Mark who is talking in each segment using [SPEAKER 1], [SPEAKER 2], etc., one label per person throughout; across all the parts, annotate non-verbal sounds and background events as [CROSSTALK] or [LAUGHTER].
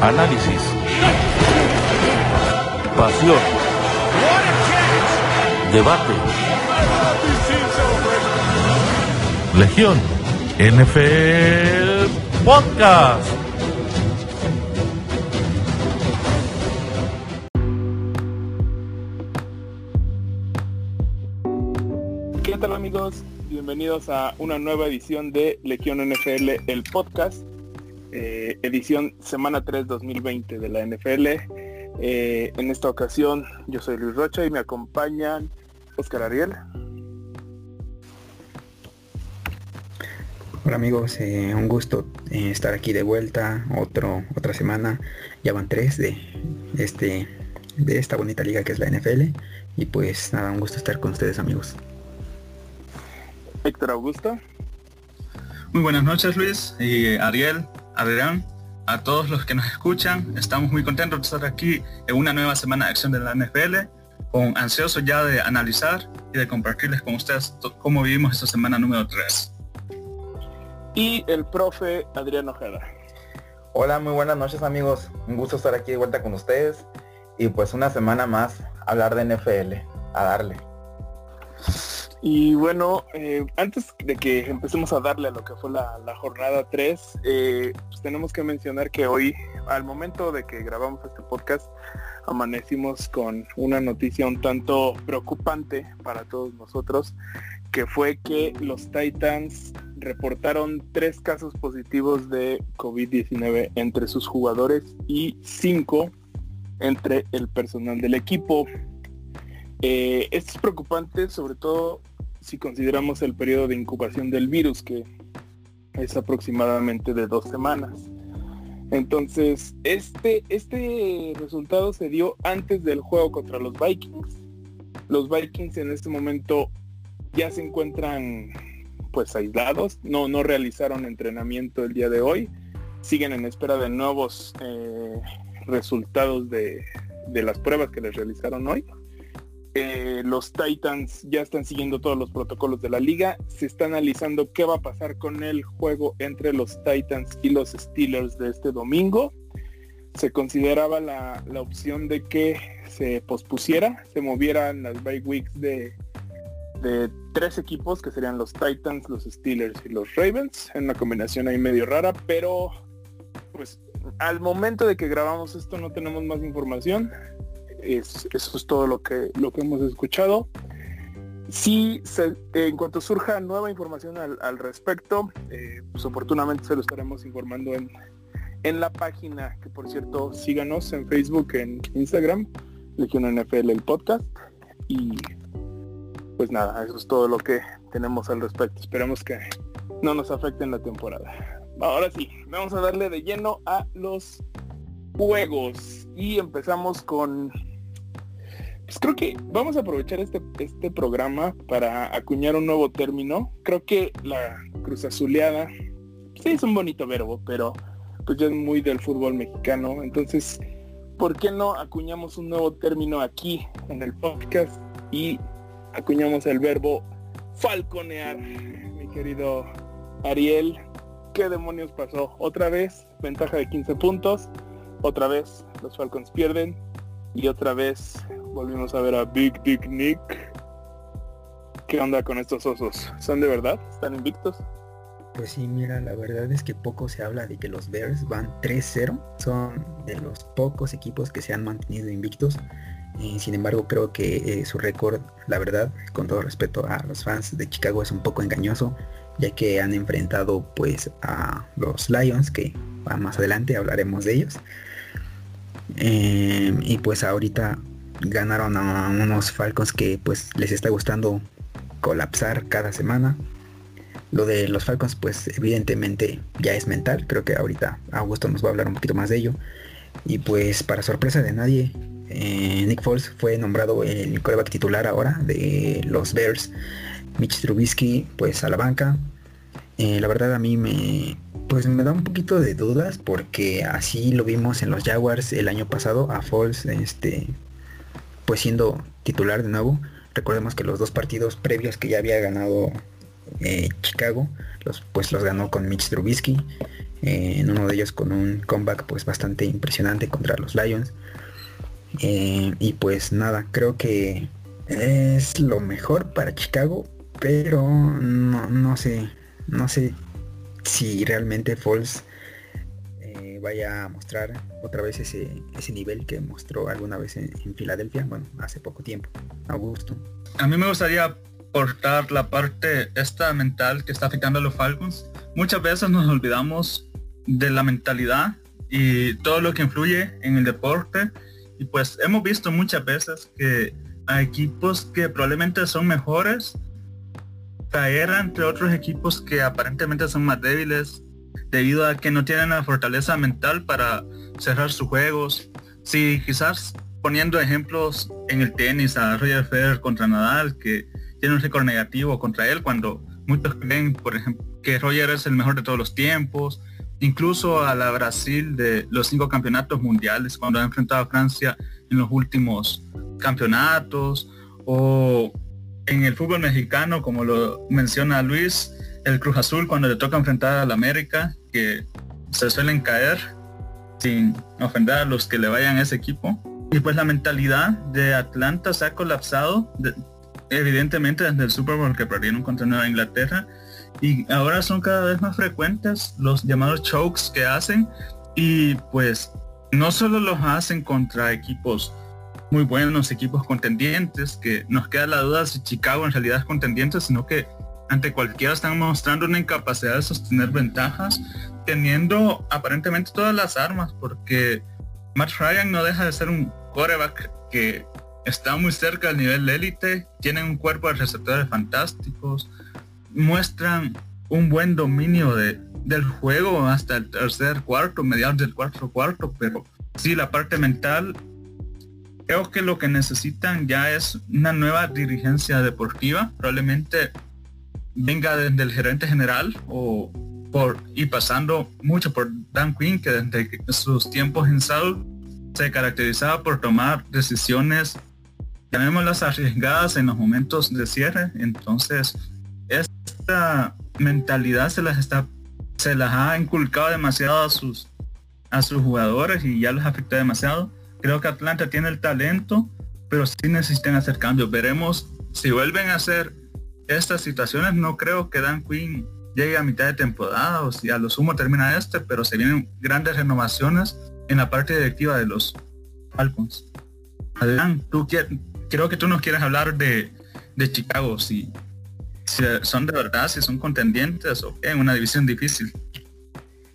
[SPEAKER 1] análisis, pasión, debate. Legión NFL Podcast.
[SPEAKER 2] ¿Qué tal amigos? Bienvenidos a una nueva edición de Legión NFL, el podcast, eh, edición semana 3 2020 de la NFL. Eh, en esta ocasión yo soy Luis Rocha y me acompañan Oscar Ariel.
[SPEAKER 3] Hola amigos, eh, un gusto eh, estar aquí de vuelta, otro, otra semana, ya van tres de este de esta bonita liga que es la NFL y pues nada, un gusto estar con ustedes amigos.
[SPEAKER 2] Héctor Augusto.
[SPEAKER 4] Muy buenas noches Luis y Ariel, Adrián, a todos los que nos escuchan. Estamos muy contentos de estar aquí en una nueva semana de acción de la NFL, con ansiosos ya de analizar y de compartirles con ustedes cómo vivimos esta semana número 3.
[SPEAKER 2] Y el profe Adrián Ojeda.
[SPEAKER 5] Hola, muy buenas noches amigos. Un gusto estar aquí de vuelta con ustedes. Y pues una semana más hablar de NFL. A darle.
[SPEAKER 2] Y bueno, eh, antes de que empecemos a darle a lo que fue la, jornada 3, eh, pues tenemos que mencionar que hoy, al momento de que grabamos este podcast, amanecimos con una noticia un tanto preocupante para todos nosotros, que fue que los Titans reportaron tres casos positivos de COVID-19 entre sus jugadores y cinco entre el personal del equipo. Eh, esto es preocupante sobre todo si consideramos el periodo de incubación del virus, que es aproximadamente de dos semanas. Entonces, este, este resultado se dio antes del juego contra los Vikings. Los Vikings en este momento ya se encuentran pues aislados, no, no realizaron entrenamiento el día de hoy, siguen en espera de nuevos eh, resultados de, de las pruebas que les realizaron hoy. Eh, los Titans ya están siguiendo todos los protocolos de la liga. Se está analizando qué va a pasar con el juego entre los Titans y los Steelers de este domingo. Se consideraba la, la opción de que se pospusiera, se movieran las bye weeks de, de tres equipos que serían los Titans, los Steelers y los Ravens, en una combinación ahí medio rara, pero pues al momento de que grabamos esto no tenemos más información es, eso es todo lo que, lo que hemos escuchado. Si se, en cuanto surja nueva información al, al respecto, eh, pues oportunamente se lo estaremos informando en, en la página, que por cierto síganos en Facebook, en Instagram, Legión NFL el podcast. Y pues nada, eso es todo lo que tenemos al respecto. Esperemos que no nos afecte en la temporada. Ahora sí, vamos a darle de lleno a los juegos. Y empezamos con pues creo que vamos a aprovechar este, este programa para acuñar un nuevo término. Creo que la cruz azuleada, sí es un bonito verbo, pero pues ya es muy del fútbol mexicano. Entonces, ¿por qué no acuñamos un nuevo término aquí en el podcast y acuñamos el verbo falconear, mi querido Ariel? ¿Qué demonios pasó? Otra vez, ventaja de 15 puntos. Otra vez los Falcons pierden. Y otra vez volvimos a ver a Big Dick Nick. ¿Qué onda con estos osos? ¿Son de verdad? ¿Están invictos?
[SPEAKER 3] Pues sí, mira, la verdad es que poco se habla de que los Bears van 3-0. Son de los pocos equipos que se han mantenido invictos. Eh, sin embargo, creo que eh, su récord, la verdad, con todo respeto a los fans de Chicago, es un poco engañoso, ya que han enfrentado pues a los Lions, que más adelante hablaremos de ellos. Eh, y pues ahorita ganaron a unos Falcons que pues les está gustando colapsar cada semana. Lo de los Falcons pues evidentemente ya es mental, creo que ahorita Augusto nos va a hablar un poquito más de ello. Y pues para sorpresa de nadie, eh, Nick Foles fue nombrado el coreback titular ahora de los Bears. Mitch Trubisky pues a la banca. Eh, la verdad a mí me pues me da un poquito de dudas porque así lo vimos en los Jaguars el año pasado a Foles este pues siendo titular de nuevo. Recordemos que los dos partidos previos que ya había ganado eh, Chicago, los, pues los ganó con Mitch Trubisky. eh, en uno de ellos con un comeback pues bastante impresionante contra los Lions. Eh, y pues nada, creo que es lo mejor para Chicago, pero no, no sé, no sé si realmente Falls vaya a mostrar otra vez ese, ese nivel que mostró alguna vez en, Filadelfia, bueno, hace poco tiempo. Augusto.
[SPEAKER 4] A mí me gustaría aportar la parte esta mental que está afectando a los Falcons. Muchas veces nos olvidamos de la mentalidad y todo lo que influye en el deporte. Y pues hemos visto muchas veces que a equipos que probablemente son mejores caer entre otros equipos que aparentemente son más débiles debido a que no tienen la fortaleza mental para cerrar sus juegos. Si quizás poniendo ejemplos en el tenis a Roger Federer contra Nadal, que tiene un récord negativo contra él, cuando muchos creen, por ejemplo, que Roger es el mejor de todos los tiempos, incluso a la Brasil de los cinco campeonatos mundiales, cuando ha enfrentado a Francia en los últimos campeonatos, o en el fútbol mexicano, como lo menciona Luis, el Cruz Azul cuando le toca enfrentar al América, que se suelen caer sin ofender a los que le vayan a ese equipo. Y pues la mentalidad de Atlanta se ha colapsado, evidentemente desde el Super Bowl que perdieron contra Nueva Inglaterra. Y ahora son cada vez más frecuentes los llamados chokes que hacen. Y pues no solo los hacen contra equipos muy buenos equipos contendientes, que nos queda la duda si Chicago en realidad es contendiente, sino que ante cualquiera están mostrando una incapacidad de sostener ventajas, teniendo aparentemente todas las armas, porque Matt Ryan no deja de ser un quarterback que está muy cerca del nivel élite, tienen un cuerpo de receptores fantásticos, muestran un buen dominio de, del juego hasta el tercer cuarto, mediados del cuarto cuarto, pero sí la parte mental creo que lo que necesitan ya es una nueva dirigencia deportiva, probablemente venga desde el gerente general o por y pasando mucho por Dan Quinn, que desde sus tiempos en South se caracterizaba por tomar decisiones, llamémoslas arriesgadas en los momentos de cierre. Entonces, esta mentalidad se las está, se las ha inculcado demasiado a sus a sus jugadores y ya les afecta demasiado Creo que Atlanta tiene el talento, pero sí necesitan hacer cambios. Veremos si vuelven a hacer estas situaciones. No creo que Dan Quinn llegue a mitad de temporada o si a lo sumo termina este, pero se vienen grandes renovaciones en la parte directiva de los Falcons. Adrián, tú creo que tú nos quieres hablar de, Chicago, si, si, son de verdad, si son contendientes o en una división difícil.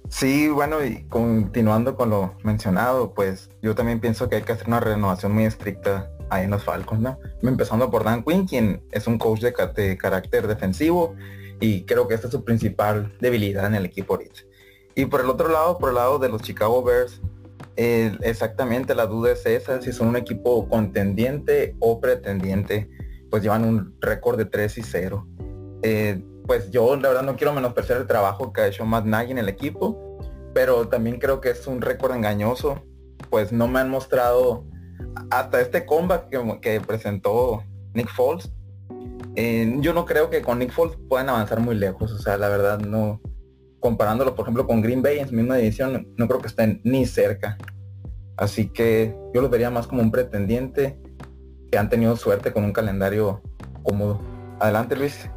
[SPEAKER 5] Sí, bueno, y continuando con lo mencionado, pues yo también pienso que hay que hacer una renovación muy estricta ahí en los Falcons, ¿no? Empezando por Dan Quinn, quien es un coach de, carácter defensivo y creo que esta es su principal debilidad en el equipo ahorita. Y por el otro lado, por el lado de los Chicago Bears, eh, exactamente la duda es esa, si son un equipo contendiente o pretendiente, pues llevan un récord de 3 y 0 pues yo la verdad no quiero menospreciar el trabajo que ha hecho Matt Nagy en el equipo, pero también creo que es un récord engañoso, pues no me han mostrado hasta este combat que, presentó Nick Foles. Eh, yo no creo que con Nick Foles puedan avanzar muy lejos, o sea, la verdad no, comparándolo por ejemplo con Green Bay en su misma división, no creo que estén ni cerca. Así que yo lo vería más como un pretendiente que han tenido suerte con un calendario cómodo. Adelante Luis.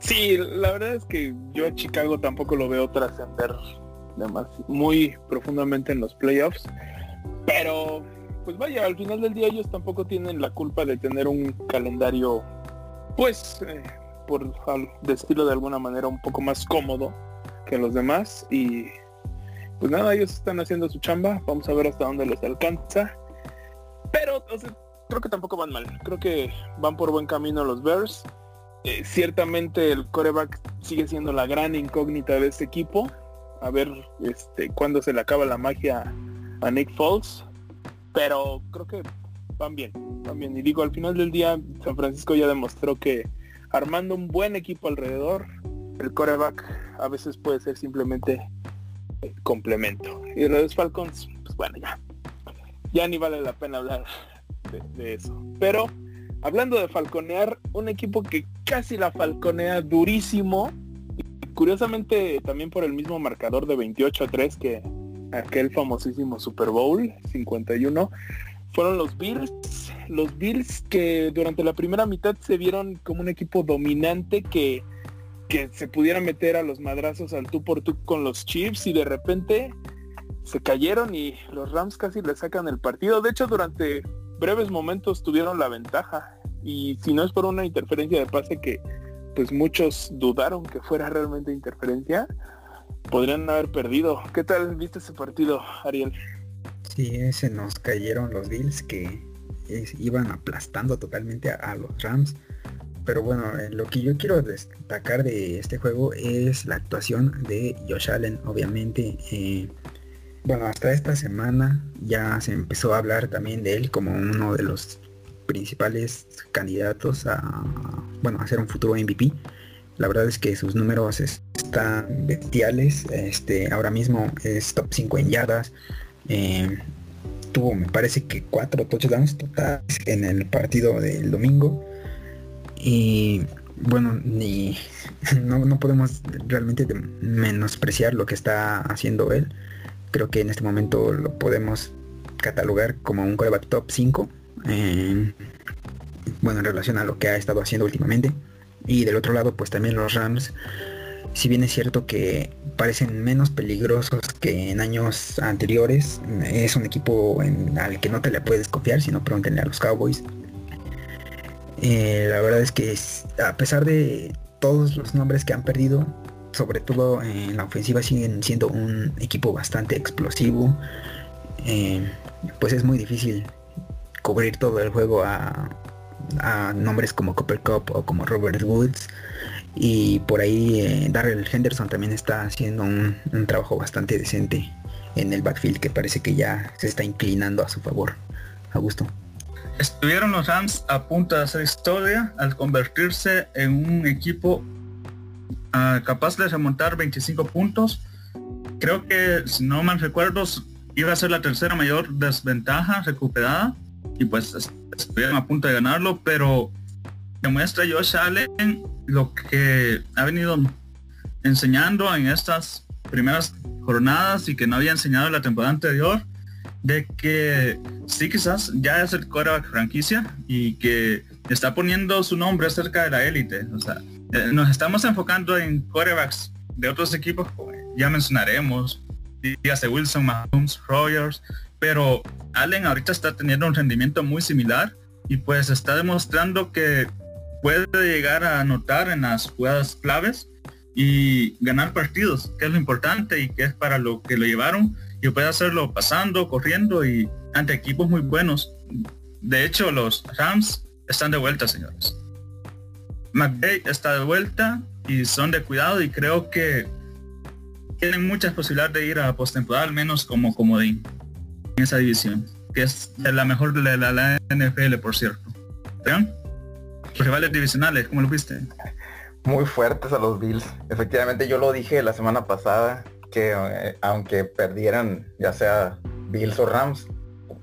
[SPEAKER 2] Sí, la verdad es que yo a Chicago tampoco lo veo trascender muy profundamente en los playoffs. Pero, pues vaya, al final del día ellos tampoco tienen la culpa de tener un calendario, pues, eh, por decirlo de alguna manera, un poco más cómodo que los demás. Y pues nada, ellos están haciendo su chamba. Vamos a ver hasta dónde les alcanza. Pero, creo que tampoco van mal. Creo que van por buen camino los Bears. Eh, ciertamente el coreback sigue siendo la gran incógnita de este equipo. A ver este, cuándo se le acaba la magia a Nick Foles. Pero creo que van bien, van bien. Y digo, al final del día, San Francisco ya demostró que armando un buen equipo alrededor, el coreback a veces puede ser simplemente complemento. Y los Falcons, pues bueno, ya. Ya ni vale la pena hablar de, de eso. Pero Hablando de falconear, un equipo que casi la falconea durísimo, curiosamente también por el mismo marcador de 28 a 3 que aquel famosísimo Super Bowl 51 fueron los Bills. Los Bills que durante la primera mitad se vieron como un equipo dominante que, que se pudiera meter a los madrazos al tú por tú con los Chiefs y de repente se cayeron y los Rams casi le sacan el partido. De hecho, durante breves momentos tuvieron la ventaja. Y si no es por una interferencia de pase que pues muchos dudaron que fuera realmente interferencia, podrían haber perdido. ¿Qué tal viste ese partido, Ariel?
[SPEAKER 3] Sí, se nos cayeron los Bills que iban aplastando totalmente a, los Rams. Pero bueno, eh, lo que yo quiero destacar de este juego es la actuación de Josh Allen, obviamente. Eh, bueno, hasta esta semana ya se empezó a hablar también de él como uno de los principales candidatos a, bueno, a ser un futuro MVP. La verdad es que sus números están bestiales. Este, ahora mismo es top 5 en yardas, eh, tuvo, me parece que cuatro touchdowns totales en el partido del domingo. Y bueno, ni [LAUGHS] no, podemos realmente menospreciar lo que está haciendo él. Creo que en este momento lo podemos catalogar como un coreback top 5. bueno, en relación a lo que ha estado haciendo últimamente. Y del otro lado, pues también los Rams si bien es cierto que parecen menos peligrosos que en años anteriores, es un equipo al que no te le puedes confiar, sino pregúntenle a los Cowboys. Eh, la verdad es que a pesar de todos los nombres que han perdido, sobre todo en la ofensiva siguen siendo un equipo bastante explosivo. Eh, pues es muy difícil cubrir todo el juego a, a nombres como Copper Cup o como Robert Woods y por ahí eh, Darrell Henderson también está haciendo un, trabajo bastante decente en el backfield que parece que ya se está inclinando a su favor. A gusto.
[SPEAKER 4] Estuvieron los Rams a punto de hacer historia al convertirse en un equipo ah, capaz de remontar 25 puntos. Creo que, si no mal recuerdo, iba a ser la tercera mayor desventaja recuperada y pues estuvieron a punto de ganarlo, pero muestra Josh Allen lo que ha venido enseñando en estas primeras jornadas y que no había enseñado la temporada anterior de que sí quizás ya es el coreback franquicia y que está poniendo su nombre cerca de la élite. O sea, eh, nos estamos enfocando en corebacks de otros equipos, ya mencionaremos, dígase Wilson, Mahomes, Rogers, pero Allen ahorita está teniendo un rendimiento muy similar y pues está demostrando que puede llegar a anotar en las jugadas claves y ganar partidos, que es lo importante y que es para lo que lo llevaron y puede hacerlo pasando, corriendo y ante equipos muy buenos. De hecho, los Rams están de vuelta, señores. McVay está de vuelta y son de cuidado y creo que tienen muchas posibilidades de ir a postemporada, al menos como comodín en esa división, que es la mejor de la, NFL, por cierto. ¿Vean? rivales divisionales, ¿cómo lo viste?
[SPEAKER 5] Muy fuertes a los Bills. Efectivamente, yo lo dije la semana pasada, que eh, aunque perdieran ya sea Bills o Rams,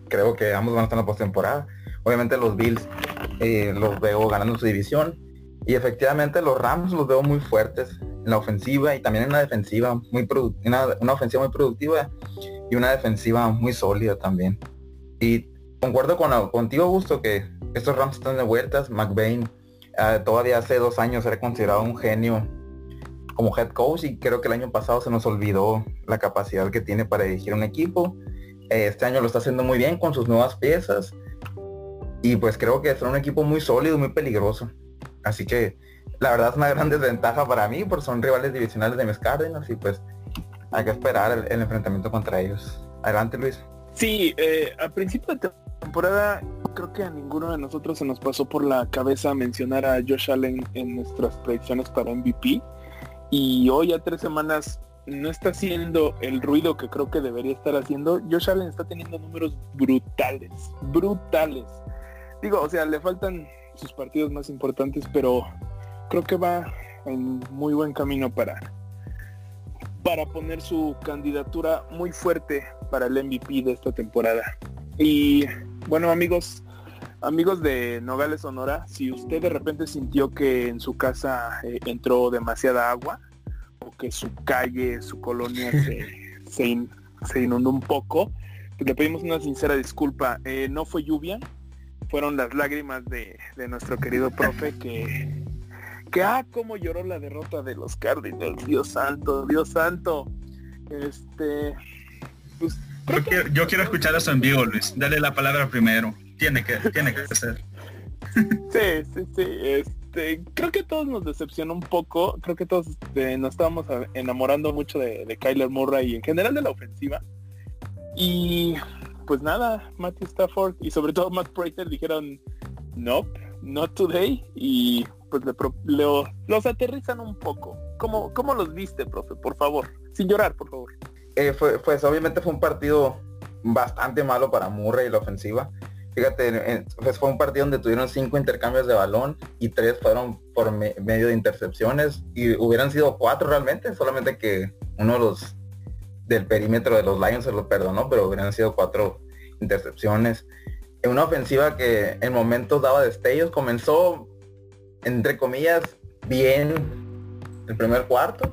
[SPEAKER 5] creo que ambos van a estar en la postemporada. Obviamente los Bills eh, los veo ganando su división. Y efectivamente los Rams los veo muy fuertes en la ofensiva y también en la defensiva, muy una, una ofensiva muy productiva y una defensiva muy sólida también. Y concuerdo con, contigo, Gusto, que estos Rams están de vueltas. McBain ah, todavía hace dos años era considerado un genio como head coach y creo que el año pasado se nos olvidó la capacidad que tiene para dirigir un equipo. Eh, este año lo está haciendo muy bien con sus nuevas piezas y pues creo que es un equipo muy sólido, muy peligroso. Así que la verdad es una gran desventaja para mí porque son rivales divisionales de mis Cardinals y pues hay que esperar el, enfrentamiento contra ellos. Adelante Luis.
[SPEAKER 2] Sí, eh, a principio de temporada creo que a ninguno de nosotros se nos pasó por la cabeza mencionar a Josh Allen en nuestras predicciones para MVP. Y hoy a tres semanas no está haciendo el ruido que creo que debería estar haciendo. Josh Allen está teniendo números brutales, brutales. Digo, o sea, le faltan sus partidos más importantes, pero creo que va en muy buen camino para para poner su candidatura muy fuerte para el MVP de esta temporada. Y bueno amigos, amigos de Nogales Sonora, si usted de repente sintió que en su casa eh, entró demasiada agua o que su calle, su colonia [LAUGHS] se, se, inundó un poco. Pues le pedimos una sincera disculpa. Eh, no fue lluvia, fueron las lágrimas de, de nuestro querido profe que, que, ah, cómo lloró la derrota de los Cardinals. Dios santo, Dios santo. Este,
[SPEAKER 4] pues, yo, quiero, escuchar eso en vivo, Luis. Dale la palabra primero. Tiene que, tiene que ser.
[SPEAKER 2] Sí, sí, sí. Este, creo que todos nos decepcionó un poco. Creo que todos este, nos estábamos enamorando mucho de, Kyler Murray y en general de la ofensiva. Y pues nada, Matthew Stafford y sobre todo Matt Prater dijeron nope, not today. Y pues los aterrizan un poco. ¿Cómo, ¿Cómo los viste, profe? Por favor. Sin llorar, por favor.
[SPEAKER 5] Eh, fue, pues obviamente fue un partido bastante malo para Murray y la ofensiva. Fíjate, pues fue un partido donde tuvieron cinco intercambios de balón y tres fueron por medio de intercepciones y hubieran sido cuatro realmente, solamente que uno de los del perímetro de los Lions se lo perdonó, pero hubieran sido cuatro intercepciones. En una ofensiva que en momentos daba destellos, comenzó entre comillas bien el primer cuarto,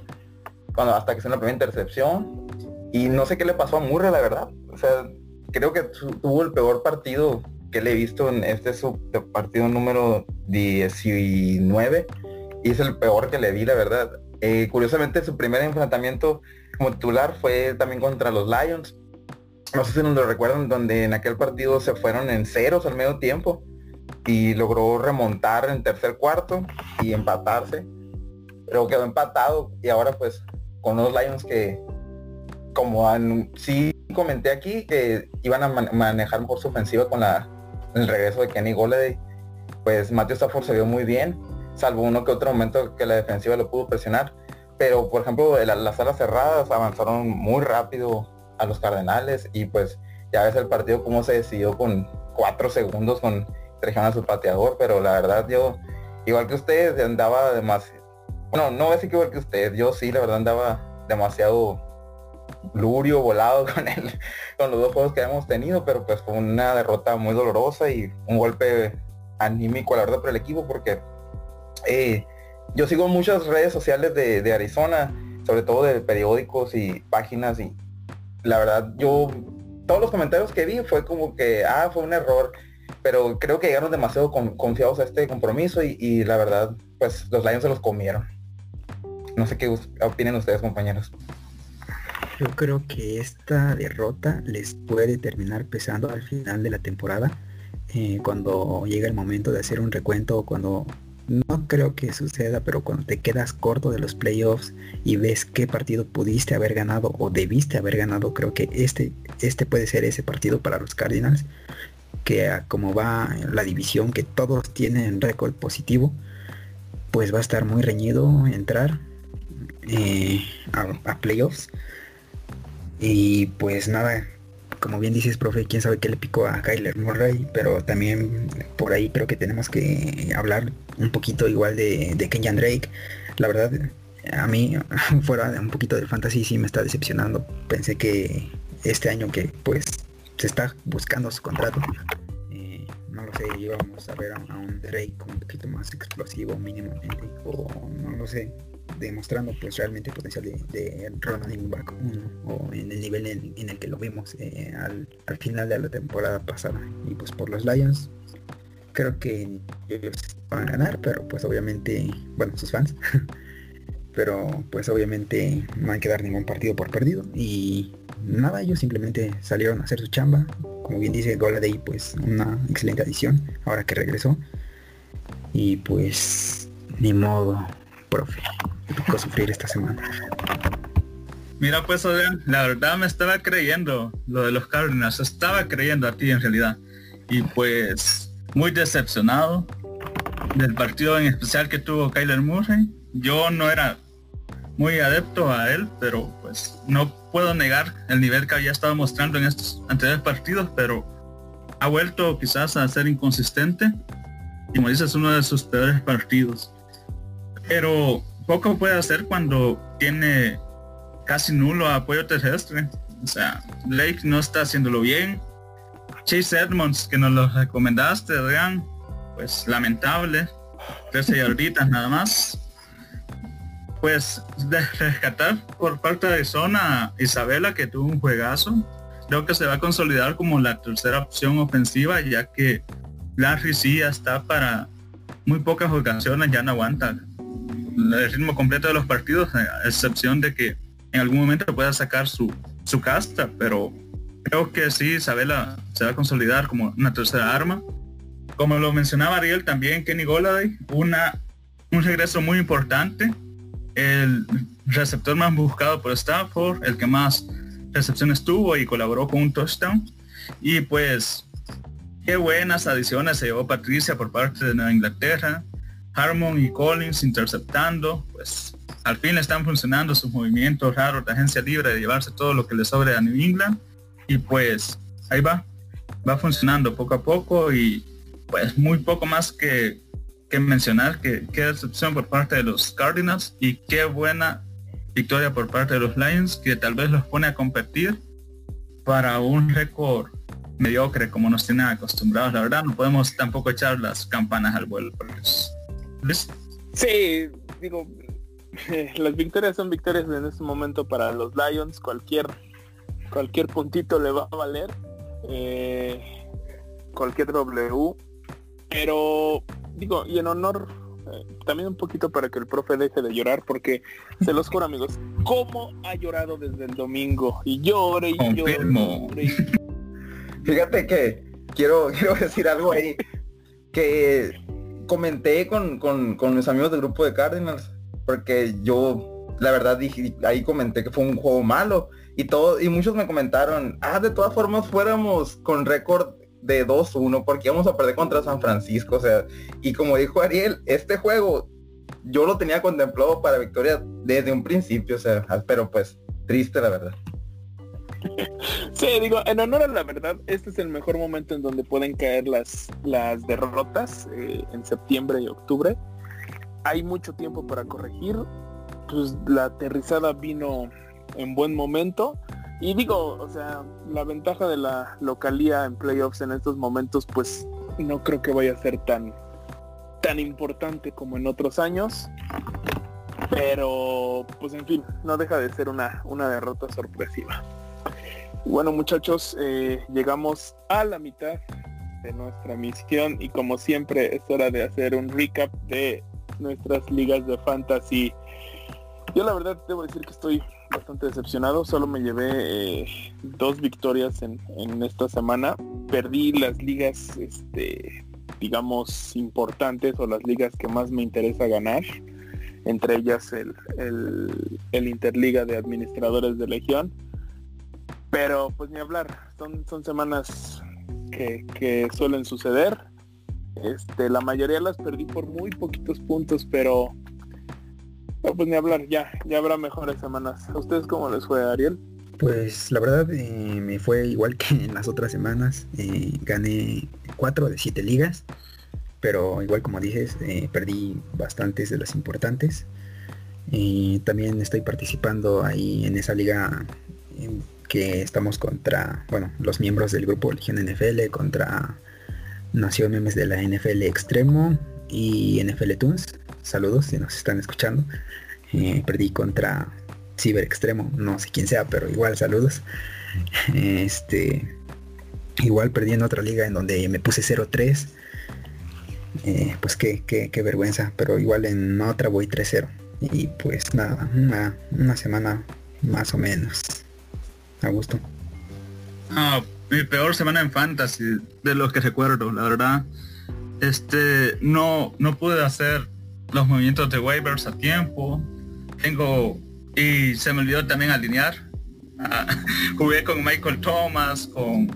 [SPEAKER 5] cuando hasta que se la primera intercepción y no sé qué le pasó a Murray, la verdad. O sea, creo que tuvo el peor partido que le he visto en este su partido número 19 y es el peor que le vi, la verdad. Eh, curiosamente su primer enfrentamiento como titular fue también contra los Lions. No sé si nos lo recuerdan, donde en aquel partido se fueron en ceros al medio tiempo y logró remontar en tercer cuarto y empatarse. Pero quedó empatado y ahora pues con los Lions que como sí comenté aquí que iban a manejar por su ofensiva con la, el regreso de Kenny Golladay, pues Matthew Stafford se vio muy bien, salvo uno que otro momento que la defensiva lo pudo presionar. Pero por ejemplo las alas cerradas avanzaron muy rápido a los Cardenales y pues ya ves el partido como se decidió con cuatro segundos con trajeron a su pateador, pero la verdad yo, igual que ustedes, andaba demasiado, bueno, no voy a igual que ustedes, yo sí, la verdad andaba demasiado lurio, volado [LAUGHS] con él, con los dos juegos que hemos tenido, pero pues fue una derrota muy dolorosa y un golpe anímico la verdad para el equipo porque eh, yo sigo muchas redes sociales de, de, Arizona, sobre todo de periódicos y páginas y la verdad yo todos los comentarios que vi fue como que ah fue un error pero creo que llegaron demasiado confiados a este compromiso y, la verdad pues los Lions se los comieron no sé qué opinan ustedes compañeros
[SPEAKER 3] yo creo que esta derrota les puede terminar pesando al final de la temporada. Eh, cuando llega el momento de hacer un recuento, cuando no creo que suceda, pero cuando te quedas corto de los playoffs y ves qué partido pudiste haber ganado o debiste haber ganado, creo que este, este puede ser ese partido para los Cardinals, que como va la división, que todos tienen récord positivo, pues va a estar muy reñido entrar eh, a playoffs. Y pues nada, como bien dices, profe, quién sabe qué le picó a Kyler Murray, pero también por ahí creo que tenemos que hablar un poquito igual de, de Kenyan Drake. La verdad, a mí, [LAUGHS] fuera de un poquito del fantasy, sí me está decepcionando. Pensé que este año que pues se está buscando su contrato, eh, no lo sé, íbamos a ver a, un Drake un poquito más explosivo mínimamente, o no lo sé, demostrando pues realmente el potencial de, de running back o en el nivel en, el que lo vimos eh, al, final de la temporada pasada. Y pues por los Lions creo que ellos van a ganar pero pues obviamente bueno sus fans. [LAUGHS] Pero pues obviamente no hay que dar ningún partido por perdido. Y nada ellos simplemente salieron a hacer su chamba como bien dice Goladay pues una excelente adición ahora que regresó y pues ni modo profe tocó sufrir esta semana.
[SPEAKER 4] Mira pues la verdad me estaba creyendo lo de los Cardinals, estaba creyendo a ti en realidad. Y pues muy decepcionado del partido en especial que tuvo Kyler Murray. Yo no era muy adepto a él, pero pues no puedo negar el nivel que había estado mostrando en estos anteriores partidos, pero ha vuelto quizás a ser inconsistente. Y como dices, uno de sus peores partidos. Pero poco puede hacer cuando tiene casi nulo apoyo terrestre. O sea, Blake no está haciéndolo bien. Chase Edmonds, que nos lo recomendaste, Adrián, pues lamentable. 13 yarditas nada más. Pues rescatar por parte de Zona Isabela que tuvo un juegazo. Creo que se va a consolidar como la tercera opción ofensiva ya que Larry sí ya está para muy pocas ocasiones, ya no aguanta el ritmo completo de los partidos, a excepción de que en algún momento pueda sacar su, su casta, pero creo que sí, Isabela se va a consolidar como una tercera arma. Como lo mencionaba Ariel, también Kenny Goladay, una, un regreso muy importante, el receptor más buscado por Stafford, el que más recepciones tuvo y colaboró con un touchdown. Y pues, qué buenas adiciones se llevó Patricia por parte de Nueva Inglaterra. Harmon y Collins interceptando, pues al fin están funcionando sus movimientos raros de agencia libre de llevarse todo lo que le sobre a New England y pues ahí va, va funcionando poco a poco y pues muy poco más que, que mencionar que qué decepción por parte de los Cardinals y qué buena victoria por parte de los Lions que tal vez los pone a competir para un récord mediocre como nos tienen acostumbrados. La verdad no podemos tampoco echar las campanas al vuelo.
[SPEAKER 2] Sí, digo, [LAUGHS] las victorias son victorias en este momento para los Lions. Cualquier cualquier puntito le va a valer. Eh, cualquier W. Pero digo, y en honor eh, también un poquito para que el profe deje de llorar, porque se los juro amigos, cómo ha llorado desde el domingo. Y llore y llore.
[SPEAKER 5] Fíjate que quiero, [LAUGHS] quiero decir algo ahí. Que comenté con, con, con mis amigos del grupo de Cardinals. Porque yo, la verdad, dije, ahí comenté que fue un juego malo y todo, y muchos me comentaron, ah, de todas formas fuéramos con récord de 2-1 porque íbamos a perder contra San Francisco, o sea, y como dijo Ariel, este juego yo lo tenía contemplado para victoria desde un principio, o sea, pero pues triste la verdad. [LAUGHS]
[SPEAKER 2] Sí, digo, en honor a la verdad, este es el mejor momento en donde pueden caer las, las derrotas eh, en septiembre y octubre. Hay mucho tiempo para corregir. Pues la aterrizada vino en buen momento. Y digo, o sea, la ventaja de la localía en playoffs en estos momentos, pues no creo que vaya a ser tan, tan importante como en otros años. Pero, pues en fin, no deja de ser una, una derrota sorpresiva. Bueno muchachos, eh, llegamos a la mitad de nuestra misión y como siempre es hora de hacer un recap de nuestras ligas de fantasy. Yo la verdad debo decir que estoy bastante decepcionado. Solo me llevé eh, dos victorias en, esta semana. Perdí las ligas, este, digamos, importantes o las ligas que más me interesa ganar. Entre ellas el, el, Interliga de Administradores de Legión. Pero pues ni hablar, son, son semanas que, que suelen suceder. Este, la mayoría las perdí por muy poquitos puntos, pero pues ni hablar, ya, ya habrá mejores semanas. ¿A ustedes cómo les fue, Ariel?
[SPEAKER 3] Pues la verdad eh, me fue igual que en las otras semanas. Eh, gané cuatro de siete ligas, pero igual como dices, eh, perdí bastantes de las importantes. También estoy participando ahí en esa liga que estamos contra, bueno, los miembros del grupo Legión NFL, contra Nación Memes de la NFL Extremo y NFL Toons saludos si nos están escuchando. Eh, perdí contra Ciber Extremo, no sé quién sea, pero igual saludos. Este, igual perdí en otra liga en donde me puse 0-3. Eh, pues qué, qué, vergüenza, pero igual en otra voy 3-0. Y pues nada, una, una, semana más o menos. A gusto.
[SPEAKER 4] Mi peor semana en fantasy, de lo que recuerdo, la verdad. Este, no, no pude hacer los movimientos de waivers a tiempo. Tengo y se me olvidó también alinear. [LAUGHS] Jugué con Michael Thomas, con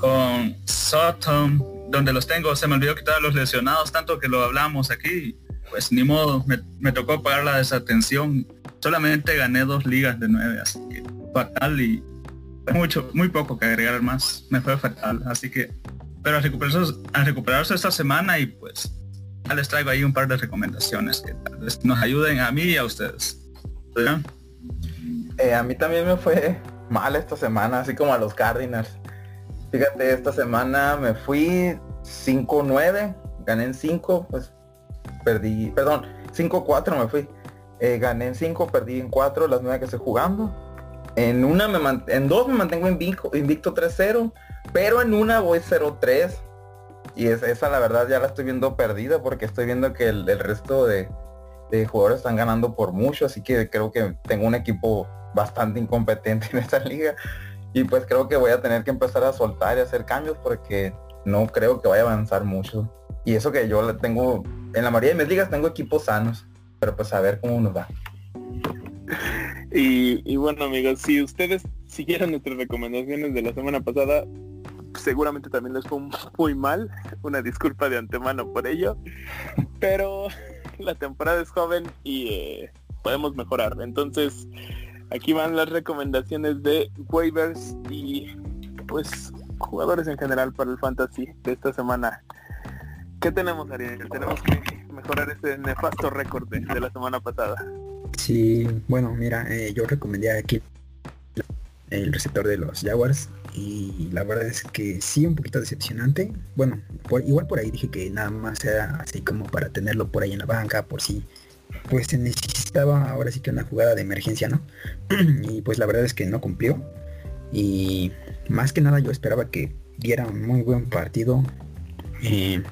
[SPEAKER 4] con Sutton, donde los tengo. Se me olvidó quitar los lesionados, tanto que lo hablamos aquí. Pues ni modo, me, tocó pagar la desatención. Solamente gané dos ligas de nueve, así que fatal y mucho, muy poco que agregar más. Me fue fatal, así que pero a recuperarse, a recuperarse esta semana y pues les traigo ahí un par de recomendaciones que tal vez nos ayuden a mí y a ustedes.
[SPEAKER 5] Eh, a mí también me fue mal esta semana, así como a los Cardinals. Fíjate, esta semana me fui 5-9, gané en 5, pues perdí, perdón, 5-4 me fui. eh, gané en 5, perdí en 4 las 9 que estoy jugando. En una me en dos me mantengo invicto, invicto 3-0, pero en una voy 0-3. Y es, esa la verdad ya la estoy viendo perdida porque estoy viendo que el, resto de, jugadores están ganando por mucho, así que creo que tengo un equipo bastante incompetente [LAUGHS] en esta liga. Y pues creo que voy a tener que empezar a soltar y hacer cambios porque no creo que vaya a avanzar mucho. Y eso que yo tengo, en la mayoría de mis ligas tengo equipos sanos, pero pues a ver cómo nos va. [LAUGHS]
[SPEAKER 2] Y, bueno amigos, si ustedes siguieron nuestras recomendaciones de la semana pasada, seguramente también les fue muy mal. Una disculpa de antemano por ello. Pero la temporada es joven y eh, podemos mejorar. Entonces, aquí van las recomendaciones de waivers y pues jugadores en general para el fantasy de esta semana. ¿Qué tenemos, Ariel? Tenemos que mejorar ese nefasto récord de, la semana pasada.
[SPEAKER 3] Sí, bueno, mira, eh, yo recomendé aquí el receptor de los Jaguars y la verdad es que sí un poquito decepcionante. Bueno, igual por ahí dije que nada más era así como para tenerlo por ahí en la banca, por si pues se necesitaba ahora sí que una jugada de emergencia, ¿no? [CLEARS THROAT] y pues la verdad es que no cumplió. Y más que nada yo esperaba que diera un muy buen partido. Eh,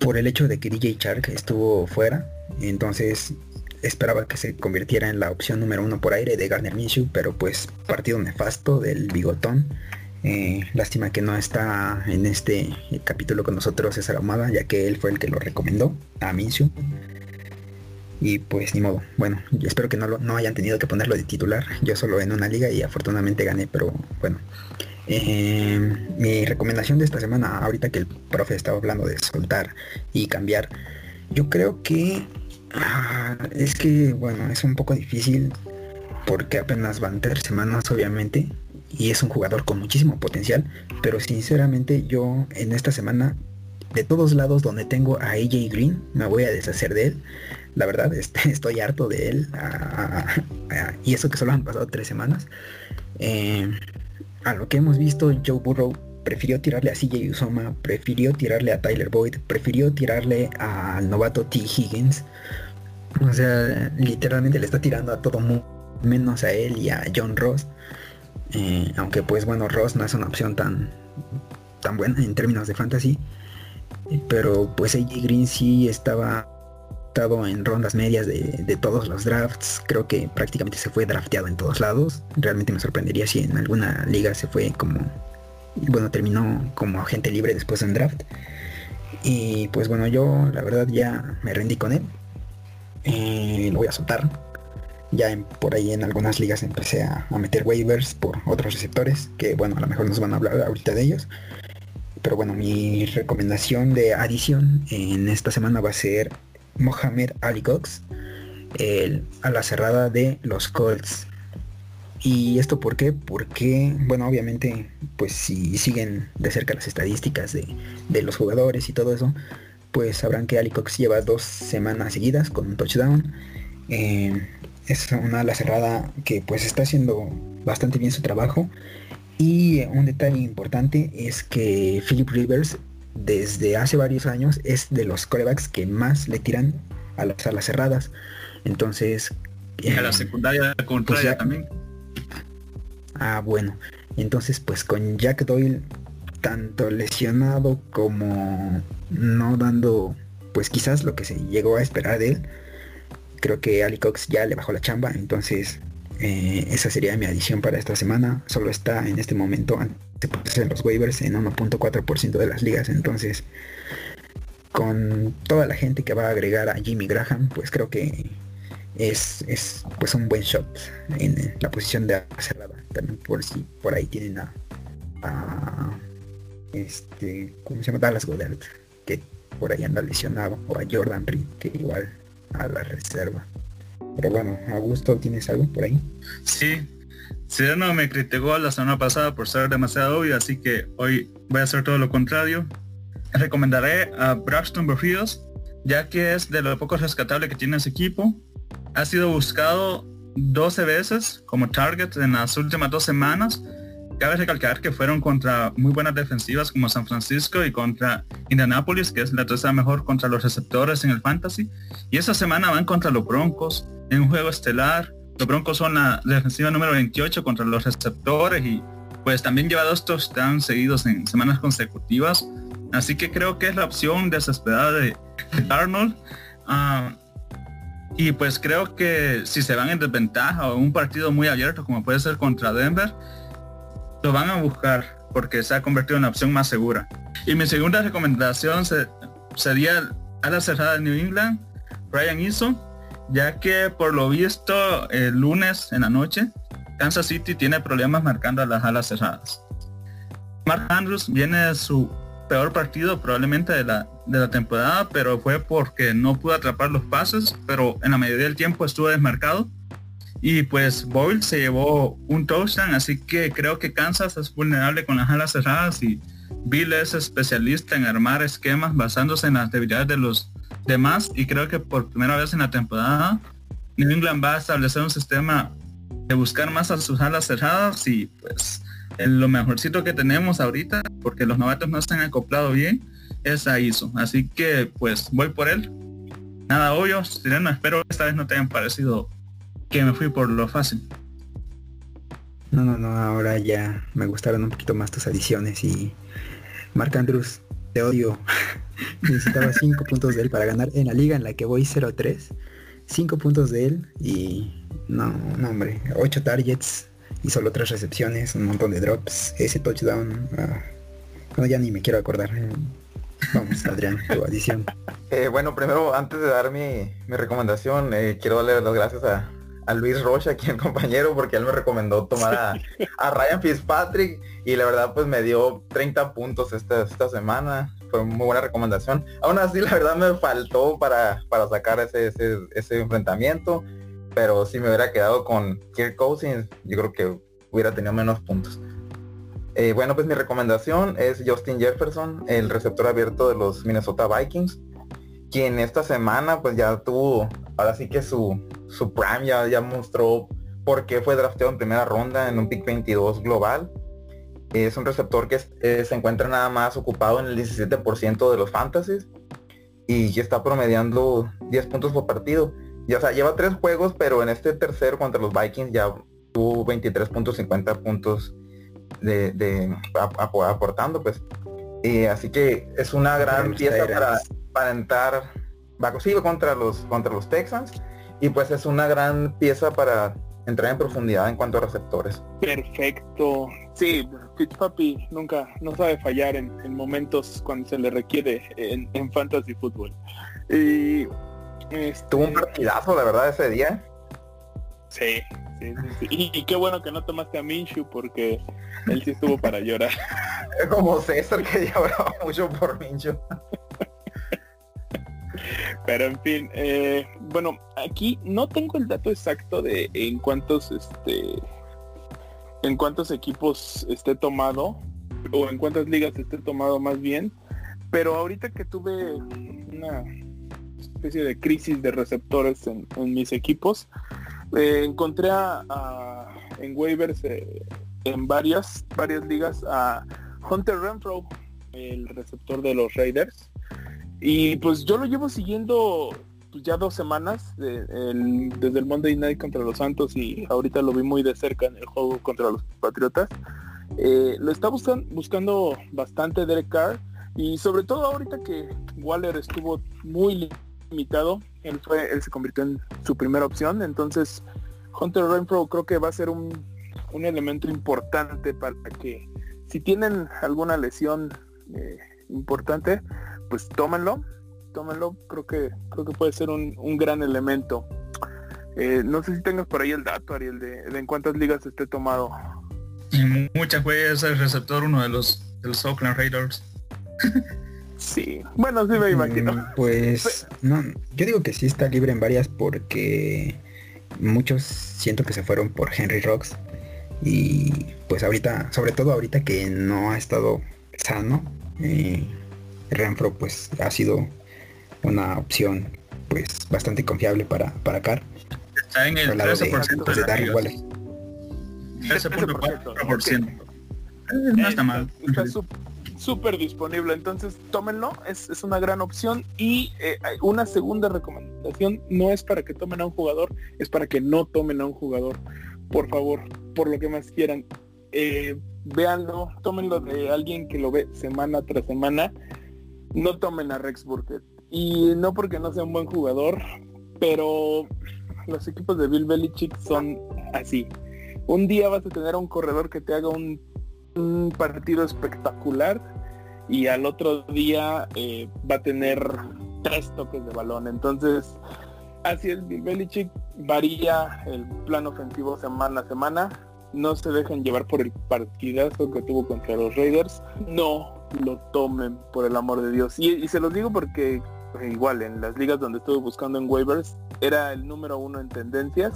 [SPEAKER 3] por el hecho de que DJ Shark estuvo fuera. Entonces esperaba que se convirtiera en la opción número uno por aire de Garner Minshew, pero pues partido nefasto del bigotón. Eh, lástima que no está en este capítulo con nosotros César Ahumada, ya que él fue el que lo recomendó a Minshew. Y pues ni modo. Bueno, espero que no, no hayan tenido que ponerlo de titular. Yo solo en una liga y afortunadamente gané, pero bueno. Eh, mi recomendación de esta semana, ahorita que el profe estaba hablando de soltar y cambiar, yo creo que ah, es que, bueno, es un poco difícil porque apenas van tres semanas, obviamente, y es un jugador con muchísimo potencial, pero sinceramente yo en esta semana, de todos lados donde tengo a AJ Green, me voy a deshacer de él. La verdad, [LAUGHS] este, estoy harto de él, y eso que solo han pasado tres semanas. Eh, a lo que hemos visto, Joe Burrow prefirió tirarle a CJ Usoma, prefirió tirarle a Tyler Boyd, prefirió tirarle al novato T. Higgins. O sea, literalmente le está tirando a todo mundo, menos a él y a John Ross. Eh, aunque pues bueno, Ross no es una opción tan, tan buena en términos de fantasy. Pero pues AJ Green sí estaba estado en rondas medias de, todos los drafts. Creo que prácticamente se fue drafteado en todos lados. Realmente me sorprendería si en alguna liga se fue como, bueno, terminó como agente libre después del draft. Y pues bueno, yo la verdad ya me rendí con él. Eh, lo voy a soltar. Ya por ahí en algunas ligas empecé a, a, meter waivers por otros receptores, que bueno, a lo mejor nos van a hablar ahorita de ellos. Pero bueno, mi recomendación de adición en esta semana va a ser Mohamed Ali Cox a la cerrada de los Colts. ¿Y esto por qué? Porque, bueno, obviamente, pues si siguen de cerca las estadísticas de, los jugadores y todo eso, pues sabrán que Ali Cox lleva dos semanas seguidas con un touchdown. Eh, es una ala cerrada que pues está haciendo bastante bien su trabajo. Y un detalle importante es que Philip Rivers desde hace varios años es de los corebacks que más le tiran a las alas cerradas. Entonces...
[SPEAKER 4] Y a la eh, secundaria contraria pues también.
[SPEAKER 3] Ah, bueno. Entonces, pues con Jack Doyle tanto lesionado como no dando, pues quizás lo que se llegó a esperar de él, creo que Ali Cox ya le bajó la chamba. Entonces, eh, esa sería mi adición para esta semana. Solo está en este momento en los waivers en 1.4% de las ligas. Entonces, con toda la gente que va a agregar a Jimmy Graham, pues creo que es, es pues un buen shot en la posición de cerrada. También por si por ahí tienen a, este, ¿cómo se llama? Dallas Goddard, que por ahí anda lesionado, o a Jordan Reed, que igual a la reserva. Pero bueno, Augusto, ¿tienes algo por ahí?
[SPEAKER 4] Sí. no me criticó la semana pasada por ser demasiado obvio, así que hoy voy a hacer todo lo contrario. Recomendaré a Braxton Berfield, ya que es de lo poco rescatable que tiene ese equipo. Ha sido buscado 12 veces como target en las últimas dos semanas. cabe recalcar que fueron contra muy buenas defensivas como San Francisco y contra Indianapolis, que es la tercera mejor contra los receptores en el fantasy. Y esta semana van contra los Broncos en un juego estelar. Los Broncos son la defensiva número 28 contra los receptores y pues también lleva dos touchdowns seguidos en semanas consecutivas. Así que creo que es la opción desesperada de Arnold. Ah, y pues creo que si se van en desventaja o un partido muy abierto como puede ser contra Denver, lo van a buscar porque se ha convertido en la opción más segura. Y mi segunda recomendación sería a la cerrada de New England, Ryan Eason, ya que por lo visto el lunes en la noche, Kansas City tiene problemas marcando a las alas cerradas. Mark Andrews viene de su peor partido probablemente de la, de la temporada, pero fue porque no pudo atrapar los pases, pero en la mayoría del tiempo estuvo desmarcado. Y pues Boyle se llevó un touchdown, así que creo que Kansas es vulnerable con las alas cerradas y Bill es especialista en armar esquemas basándose en las debilidades de los demás y creo que por primera vez en la temporada New England va a establecer un sistema de buscar más a sus alas cerradas y pues lo mejorcito que tenemos ahorita, porque los novatos no se han acoplado bien, es a ISO. Así que pues voy por él. Nada obvio, Sireno, espero que esta vez no te hayan parecido que me fui por lo fácil.
[SPEAKER 3] No, no, no, ahora ya me gustaron un poquito más tus adiciones y Marc Andrews, te odio. [LAUGHS] Necesitaba 5 puntos de él para ganar en la liga en la que voy 0-3. 5 puntos de él y no, no hombre, 8 targets, y solo tres recepciones, un montón de drops, ese touchdown, uh, ya ni me quiero acordar. Vamos, [LAUGHS] Adrián, tu adición.
[SPEAKER 5] Eh, bueno, primero, antes de dar mi, recomendación, eh, quiero darle las gracias a, Luis Rocha, aquí el compañero, porque él me recomendó tomar a, Ryan Fitzpatrick y la verdad pues me dio 30 puntos esta, esta semana. Fue muy buena recomendación. Aún así, la verdad me faltó para, para sacar ese, ese, ese enfrentamiento pero si me hubiera quedado con Kirk Cousins, yo creo que hubiera tenido menos puntos. Eh, bueno, pues mi recomendación es Justin Jefferson, el receptor abierto de los Minnesota Vikings, quien esta semana pues ya tuvo, ahora sí que su, su prime ya, ya mostró por qué fue drafteado en primera ronda en un pick 22 global. Es un receptor que eh, se encuentra nada más ocupado en el 17% de los fantasies y ya está promediando 10 puntos por partido. Ya, o sea, lleva tres juegos, pero en este tercero contra los Vikings ya tuvo 23.50 puntos de, de aportando, pues. Y así que es una gran pieza para, para entrar, va, sí, contra los, contra los Texans. Y pues es una gran pieza para entrar en profundidad en cuanto a receptores.
[SPEAKER 2] Perfecto. Sí, Fitzpapi nunca, no sabe fallar en, momentos cuando se le requiere en, en fantasy fútbol. Y
[SPEAKER 5] Tuvo un partidazo, la verdad, ese día.
[SPEAKER 2] Sí, sí, sí, Y, qué bueno que no tomaste a Minshu porque él sí estuvo para llorar. [LAUGHS]
[SPEAKER 5] Como César que lloraba mucho por Minshu.
[SPEAKER 2] Pero en fin, eh, bueno, aquí no tengo el dato exacto de en cuántos este en cuántos equipos esté tomado o en cuántas ligas esté tomado más bien, pero ahorita que tuve una especie de crisis de receptores en, mis equipos. Eh, encontré a, en waivers eh, en varias, varias ligas a Hunter Renfro, el receptor de los Raiders. Y pues yo lo llevo siguiendo pues, ya dos semanas desde el Monday Night contra los Santos y ahorita lo vi muy de cerca en el juego contra los Patriotas. Eh, lo está buscando, bastante Derek Carr y sobre todo ahorita que Waller estuvo muy limitado, él fue, él se convirtió en su primera opción, entonces Hunter Renfro creo que va a ser un, un elemento importante para que si tienen alguna lesión eh, importante, pues tómenlo, tómenlo, creo que creo que puede ser un, un gran elemento. Eh, no sé si tengas por ahí el dato, Ariel, de, en cuántas ligas esté tomado.
[SPEAKER 4] Muchas es el receptor uno de los de los Oakland Raiders. [LAUGHS]
[SPEAKER 2] Sí, bueno, sí me mm, imagino.
[SPEAKER 3] Pues, no, yo digo que sí está libre en varias porque muchos siento que se fueron por Henry Rocks y pues ahorita, sobre todo ahorita que no ha estado sano, eh, Renfro pues ha sido una opción pues bastante confiable para, para Car.
[SPEAKER 4] Está en el 13% de, de, 13.4%. Eh, no está mal.
[SPEAKER 2] Está súper disponible, entonces tómenlo, es, es una gran opción y eh, una segunda recomendación no es para que tomen a un jugador, es para que no tomen a un jugador, por favor, por lo que más quieran. Eh, véanlo, tómenlo de alguien que lo ve semana tras semana, no tomen a Rex Burkett. Y no porque no sea un buen jugador, pero los equipos de Bill Belichick son así. Un día vas a tener un corredor que te haga un un partido espectacular y al otro día eh, va a tener tres toques de balón. Entonces, así es, Belichick varía el plan ofensivo semana a semana. No se dejen llevar por el partidazo que tuvo contra los Raiders. No lo tomen, por el amor de Dios. Y, se los digo porque pues, igual en las ligas donde estuve buscando en waivers era el número uno en tendencias.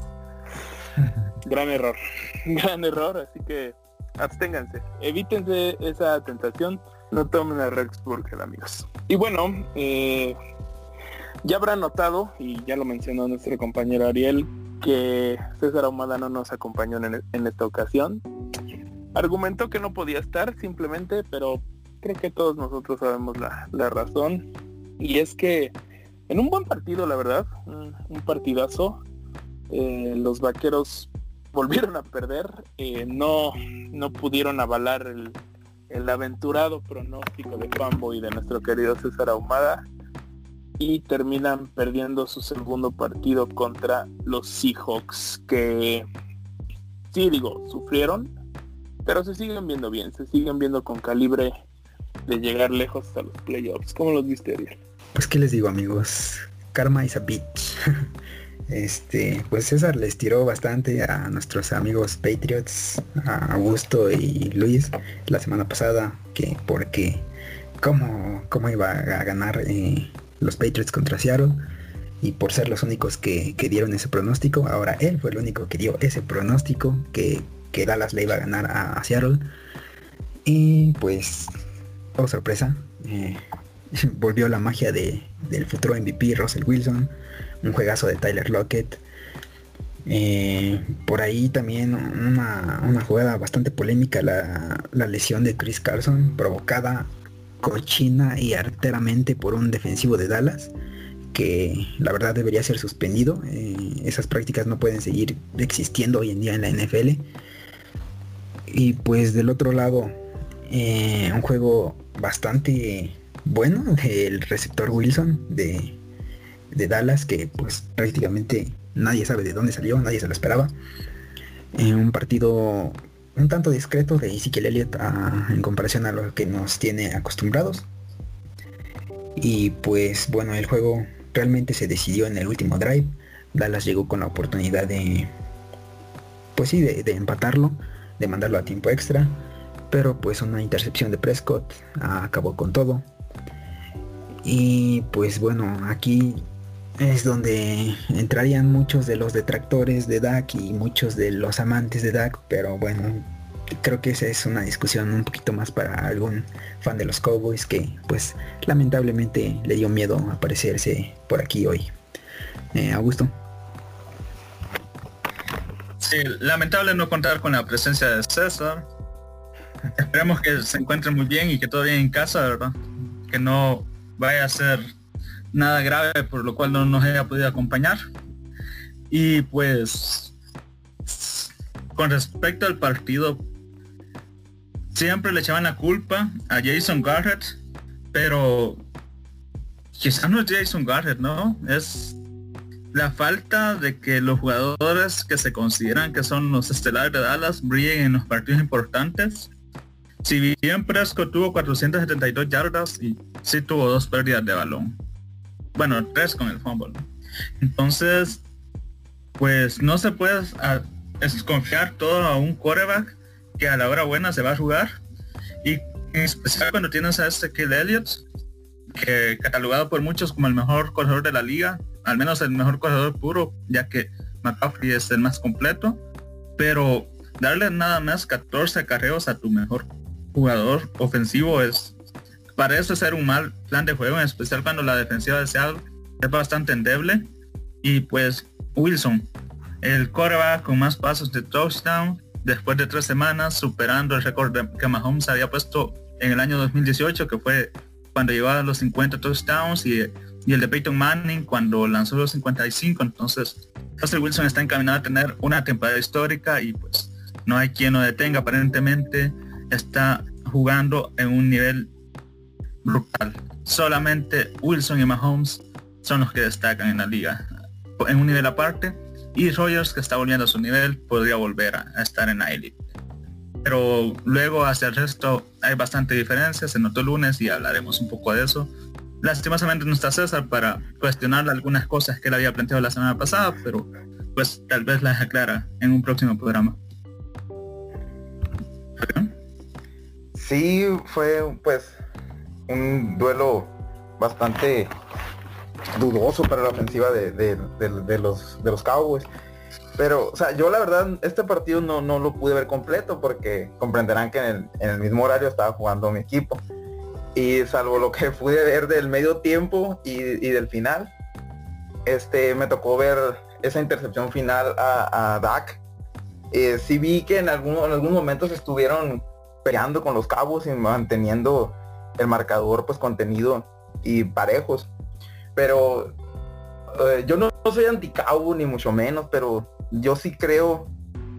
[SPEAKER 2] [LAUGHS] gran error, [LAUGHS] gran error. Así que absténganse, evítense esa tentación, no tomen a Rex Burger amigos. Y bueno, eh, ya habrán notado, y ya lo mencionó nuestro compañero Ariel, que César Ahumada no nos acompañó en, esta ocasión. Argumentó que no podía estar simplemente, pero creo que todos nosotros sabemos la, razón. Y es que en un buen partido, la verdad, un, partidazo, eh, los vaqueros volvieron a perder, eh, no, no pudieron avalar el, aventurado pronóstico de y de nuestro querido César Ahumada y terminan perdiendo su segundo partido contra los Seahawks que sí digo sufrieron pero se siguen viendo bien se siguen viendo con calibre de llegar lejos a los playoffs. ¿cómo los viste Ariel?
[SPEAKER 3] pues qué les digo amigos karma is a bitch [LAUGHS] Este, pues César les tiró bastante a nuestros amigos Patriots, a Augusto y Luis la semana pasada, que porque cómo, cómo iba a ganar eh, los Patriots contra Seattle y por ser los únicos que, dieron ese pronóstico, ahora él fue el único que dio ese pronóstico que, que Dallas le iba a ganar a, Seattle. Y pues, oh sorpresa, eh, [LAUGHS] volvió la magia de, del futuro MVP Russell Wilson un juegazo de Tyler Lockett. Eh, por ahí también una, jugada bastante polémica, la, lesión de Chris Carson, provocada cochina y arteramente por un defensivo de Dallas, que la verdad debería ser suspendido. Eh, esas prácticas no pueden seguir existiendo hoy en día en la NFL. Y pues del otro lado, eh, un juego bastante bueno del receptor Wilson de de Dallas que pues prácticamente nadie sabe de dónde salió, nadie se lo esperaba. en un partido un tanto discreto de Ezekiel Elliott en comparación a lo que nos tiene acostumbrados. Y pues bueno, el juego realmente se decidió en el último drive. Dallas llegó con la oportunidad de, pues sí, de, de empatarlo, de mandarlo a tiempo extra. Pero pues una intercepción de Prescott acabó con todo. Y pues bueno, aquí es donde entrarían muchos de los detractores de Dak y muchos de los amantes de Dak, pero bueno, creo que esa es una discusión un poquito más para algún fan de los Cowboys que pues lamentablemente le dio miedo aparecerse por aquí hoy. Eh, Augusto.
[SPEAKER 4] Sí, lamentable no contar con la presencia de César. Esperemos que se encuentre muy bien y que todo bien en casa, ¿verdad? Que no vaya a ser nada grave por lo cual no nos haya podido acompañar. Y pues con respecto al partido, siempre le echaban la culpa a Jason Garrett, pero quizás no es Jason Garrett, ¿no? Es la falta de que los jugadores que se consideran que son los estelares de Dallas brillen en los partidos importantes. Si bien Prescott tuvo 472 yardas y sí tuvo dos pérdidas de balón bueno, tres con el fumble. Entonces, pues no se puede desconfiar todo a un quarterback que a la hora buena se va a jugar. Y en especial cuando tienes a este Kill Elliott, que catalogado por muchos como el mejor corredor de la liga, al menos el mejor corredor puro, ya que McCaffrey es el más completo. Pero darle nada más 14 carreos a tu mejor jugador ofensivo es parece ser un mal plan de juego, en especial cuando la defensiva de es bastante endeble. Y pues Wilson, el coreback con más pasos de touchdown, después de tres semanas, superando el récord que Mahomes había puesto en el año 2018, que fue cuando llevaba los 50 touchdowns y, y el de Peyton Manning cuando lanzó los 55. Entonces, Russell Wilson está encaminado a tener una temporada histórica y pues no hay quien lo detenga. Aparentemente está jugando en un nivel brutal. Solamente Wilson y Mahomes son los que destacan en la liga. En un nivel aparte. Y Rogers, que está volviendo a su nivel, podría volver a, estar en la élite. Pero luego hacia el resto hay bastante diferencia. Se notó el lunes y hablaremos un poco de eso. Lastimosamente no está César para cuestionar algunas cosas que él había planteado la semana pasada, pero pues tal vez las aclara en un próximo programa.
[SPEAKER 5] Sí, fue pues un duelo bastante dudoso para la ofensiva de, los, de los Cowboys. Pero, o sea, yo la verdad, este partido no, no lo pude ver completo porque comprenderán que en el, mismo horario estaba jugando mi equipo. Y salvo lo que [LAUGHS] pude ver del medio tiempo y, del final, este me tocó ver esa intercepción final a, a Dak. Eh, sí vi que en, algún, en algunos momentos estuvieron peleando con los cabos y manteniendo el marcador pues contenido y parejos. Pero eh, yo no, soy anti Cowboys ni mucho menos, pero yo sí creo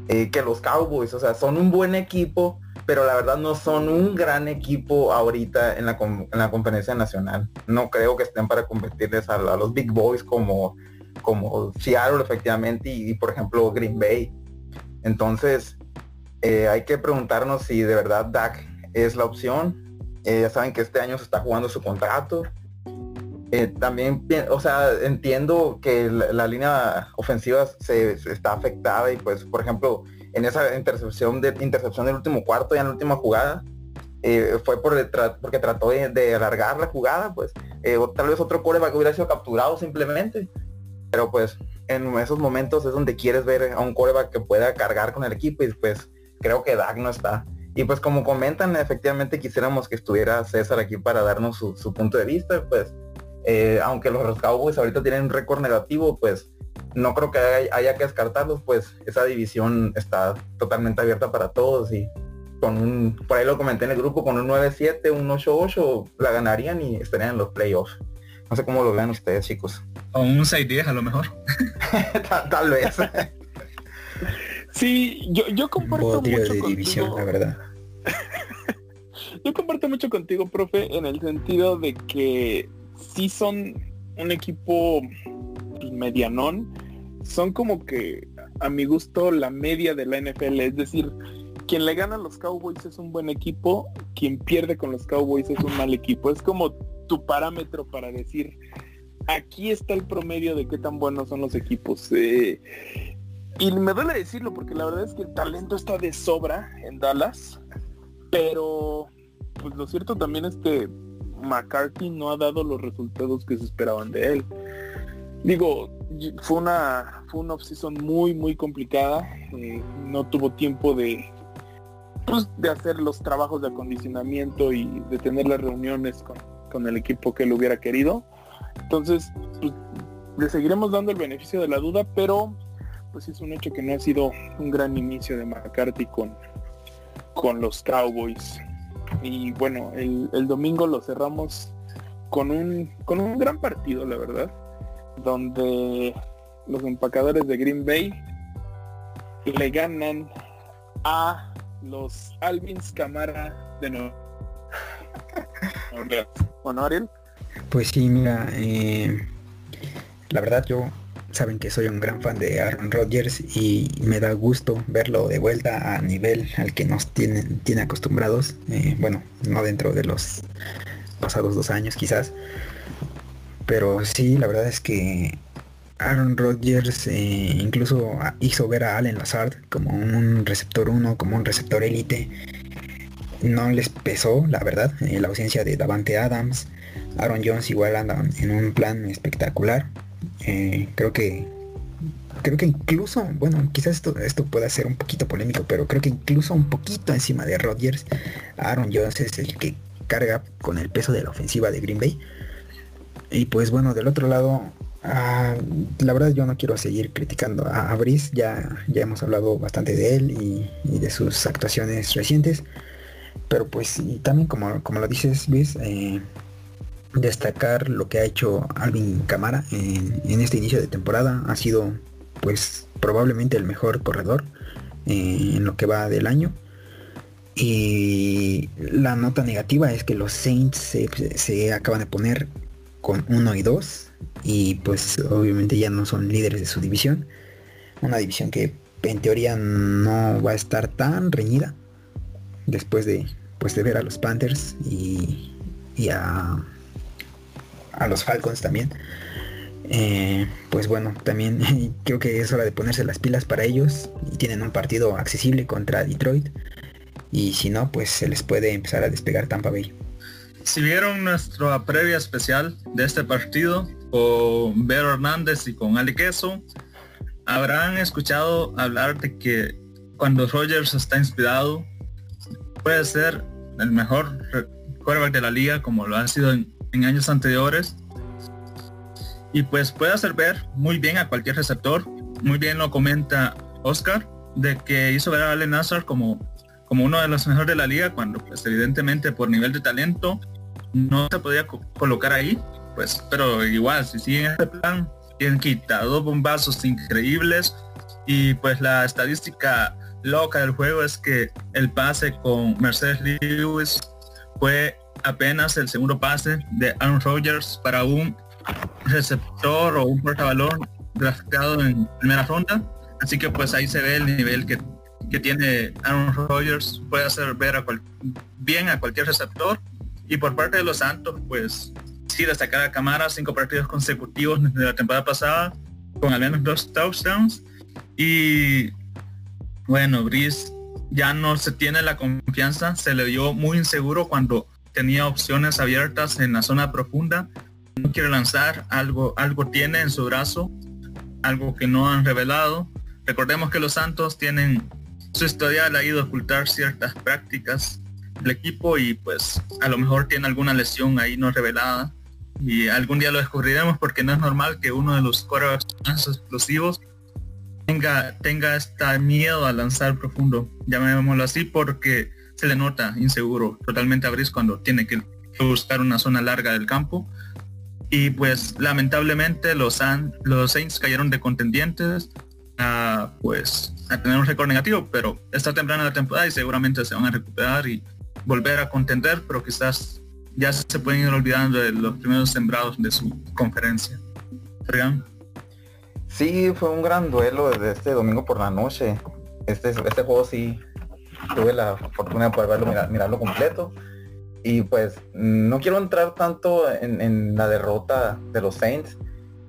[SPEAKER 5] eh, que los Cowboys, o sea, son un buen equipo, pero la verdad no son un gran equipo ahorita en la, en la conferencia nacional. No creo que estén para competirles a, los Big Boys como, como Seattle efectivamente y, por ejemplo Green Bay. Entonces, eh, hay que preguntarnos si de verdad Dak es la opción eh, ya saben que este año se está jugando su contrato. Eh, también, o sea, entiendo que la, línea ofensiva se, está afectada y pues, por ejemplo, en esa intercepción de intercepción del último cuarto y en la última jugada, eh, fue por porque trató de, alargar la jugada, pues, o tal vez otro coreback hubiera sido capturado simplemente. Pero pues en esos momentos es donde quieres ver a un coreback que pueda cargar con el equipo y pues creo que Dak no está. Y pues como comentan, efectivamente quisiéramos que estuviera César aquí para darnos su, punto de vista, pues eh, aunque los Cowboys ahorita tienen un récord negativo, pues no creo que haya, que descartarlos, pues esa división está totalmente abierta para todos y con un, por ahí lo comenté en el grupo, con un 9-7, un 8-8 la ganarían y estarían en los playoffs. No sé cómo lo vean ustedes, chicos.
[SPEAKER 4] O un 6-10 a lo mejor. [LAUGHS]
[SPEAKER 5] tal, vez. [LAUGHS]
[SPEAKER 2] sí, yo, yo comparto mucho de división,
[SPEAKER 3] la verdad. [LAUGHS]
[SPEAKER 2] Yo comparto mucho contigo, profe, en el sentido de que si son un equipo pues, medianón, son como que a mi gusto la media de la NFL, es decir, quien le gana a los Cowboys es un buen equipo, quien pierde con los Cowboys es un mal equipo. Es como tu parámetro para decir, aquí está el promedio de qué tan buenos son los equipos. Eh, y me duele decirlo porque la verdad es que el talento está de sobra en Dallas. Pero pues lo cierto también es que McCarthy no ha dado los resultados que se esperaban de él. Digo, fue una fue una muy muy complicada. Eh, no tuvo tiempo de pues, de hacer los trabajos de acondicionamiento y de tener las reuniones con, con el equipo que él hubiera querido. Entonces, pues, le seguiremos dando el beneficio de la duda, pero pues es un hecho que no ha sido un gran inicio de McCarthy con, con los Cowboys. Y bueno, el, domingo lo cerramos con un, con un gran partido, la verdad, donde los empacadores de Green Bay le ganan a los Alvins Camara de nuevo. bueno, Ariel.
[SPEAKER 3] Pues sí, mira, eh, la verdad yo saben que soy un gran fan de Aaron Rodgers y me da gusto verlo de vuelta a nivel al que nos tiene, tiene acostumbrados. Eh, bueno, no dentro de los pasados dos años quizás. Pero sí, la verdad es que Aaron Rodgers eh, incluso hizo ver a Allen Lazard como un receptor 1, como un receptor élite. No les pesó, la verdad, eh, la ausencia de Davante Adams. Aaron Jones igual andan en un plan espectacular. Eh, creo que creo que incluso, bueno, quizás esto, esto pueda ser un poquito polémico, pero creo que incluso un poquito encima de Rodgers, Aaron Jones es el que carga con el peso de la ofensiva de Green Bay. Y pues bueno, del otro lado, Ah, la verdad yo no quiero seguir criticando a, a ya, ya hemos hablado bastante de él y, de sus actuaciones recientes, pero pues también como, como lo dices Luis, eh, destacar lo que ha hecho Alvin Camara en, este inicio de temporada, ha sido pues probablemente el mejor corredor eh, en lo que va del año. Y la nota negativa es que los Saints se, se acaban de poner con 1 y 2 y pues obviamente ya no son líderes de su división. Una división que en teoría no va a estar tan reñida después de pues de ver a los Panthers y, a, a los Falcons también. Eh, pues bueno, también [LAUGHS] creo que es hora de ponerse las pilas para ellos. Y tienen un partido accesible contra Detroit. Y si no, pues se les puede empezar a despegar Tampa Bay.
[SPEAKER 4] Si vieron nuestra previa especial de este partido, con Vero Hernández y con Ali Queso, habrán escuchado hablar de que cuando Rogers está inspirado, puede ser el mejor quarterback de la liga como lo ha sido en, años anteriores. Y pues puede hacer ver muy bien a cualquier receptor. Muy bien lo comenta Oscar, de que hizo ver a Allen Nazar como, como uno de los mejores de la liga, cuando pues evidentemente por nivel de talento no se podía colocar ahí pues, pero igual, si siguen este plan, tienen quitado bombazos increíbles y pues la estadística loca del juego es que el pase con Mercedes Lewis fue apenas el segundo pase de Aaron Rodgers para un receptor o un portabalón draftado en primera ronda. Así que pues ahí se ve el nivel que, que tiene Aaron Rodgers. Puede hacer ver a bien a cualquier receptor. Y por parte de los Santos, pues sí destacar a Camara cinco partidos consecutivos desde la temporada pasada con al menos dos touchdowns y bueno Brice ya no se tiene la confianza se le dio muy inseguro cuando tenía opciones abiertas en la zona profunda. No quiere lanzar algo algo tiene en su brazo algo que no han revelado. Recordemos que los Santos tienen su historial ha ido ocultar ciertas prácticas del equipo y pues a lo mejor tiene alguna lesión ahí no revelada. Y algún día lo descubriremos porque no es normal que uno de los más explosivos tenga, tenga este miedo a lanzar profundo, llamémoslo así, porque se le nota inseguro totalmente a Brice cuando tiene que buscar una zona larga del campo. Y pues lamentablemente los, los Saints cayeron de contendientes a, pues, a tener un récord negativo, pero está temprana la temporada y seguramente se van a recuperar y volver a contender, pero quizás ya se pueden ir olvidando de los primeros sembrados de su conferencia.
[SPEAKER 5] Sí, fue un gran duelo desde este domingo por la noche. Este, este juego sí tuve la fortuna de poder verlo, mirarlo completo. Y pues no quiero entrar tanto en, la derrota de los Saints,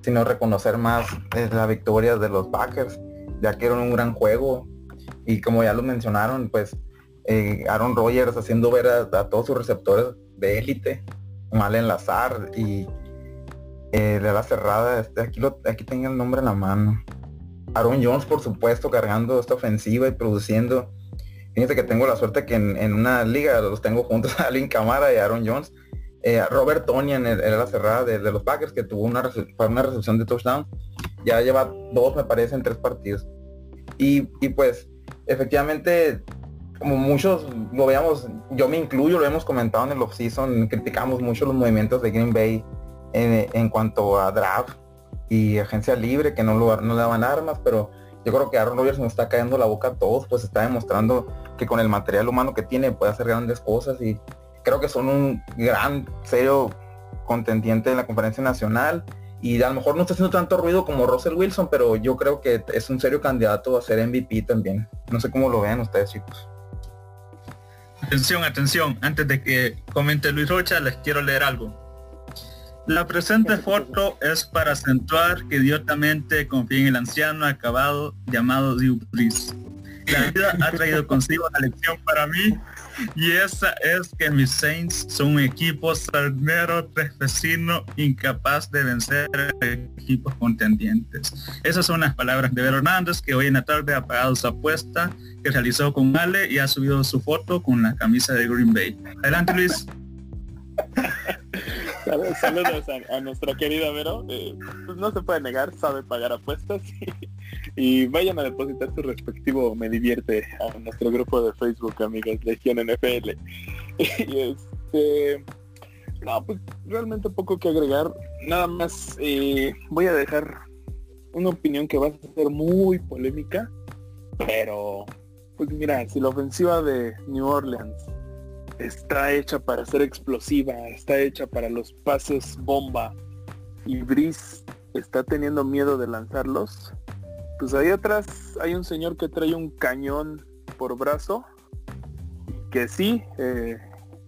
[SPEAKER 5] sino reconocer más eh, la victoria de los Packers, ya que era un gran juego. Y como ya lo mencionaron, pues eh, Aaron Rodgers haciendo ver a todos sus receptores de élite, mal enlazar y eh, de la cerrada, este, aquí, lo, aquí tengo el nombre en la mano. Aaron Jones, por supuesto, cargando esta ofensiva y produciendo. Fíjense que tengo la suerte que en, una liga los tengo juntos a [LAUGHS] Alvin Camara y Aaron Jones. Eh, Robert Tonian era la cerrada de, los Packers que tuvo una, una recepción de touchdown. Ya lleva dos, me parece, en tres partidos. Y, y pues, efectivamente, como muchos lo veamos, yo me incluyo, lo hemos comentado en el off-season, criticamos mucho los movimientos de Green Bay en, cuanto a draft y agencia libre, que no, lo, no le daban armas, pero yo creo que Aaron Rodgers nos está cayendo la boca a todos, pues está demostrando que con el material humano que tiene puede hacer grandes cosas y creo que son un gran, serio contendiente en la conferencia nacional y a lo mejor no está haciendo tanto ruido como Russell Wilson, pero yo creo que es un serio candidato a ser MVP también. No sé cómo lo vean ustedes chicos.
[SPEAKER 4] Atención, atención, antes de que comente Luis Rocha, les quiero leer algo. La presente foto es para acentuar que idiotamente confía en el anciano acabado llamado Dupris. La vida ha traído consigo una lección para mí y esa es que mis Saints son un equipo sardinero, tres vecinos, incapaz de vencer equipos contendientes. Esas son las palabras de Vero Hernández, que hoy en la tarde ha pagado su apuesta que realizó con Ale y ha subido su foto con la camisa de Green Bay. Adelante Luis.
[SPEAKER 2] Saludos a, nuestra querida Vero. Eh, pues no se puede negar, sabe pagar apuestas. [LAUGHS] Y, vayan a depositar su respectivo Me Divierte a nuestro grupo de Facebook, amigos, Legión NFL. [LAUGHS] Este... No, pues realmente poco que agregar. Nada más eh, voy a dejar una opinión que va a ser muy polémica. Pero, pues mira, si la ofensiva de New Orleans está hecha para ser explosiva, está hecha para los pases bomba y Brice está teniendo miedo de lanzarlos, pues ahí atrás hay un señor que trae un cañón por brazo que sí eh,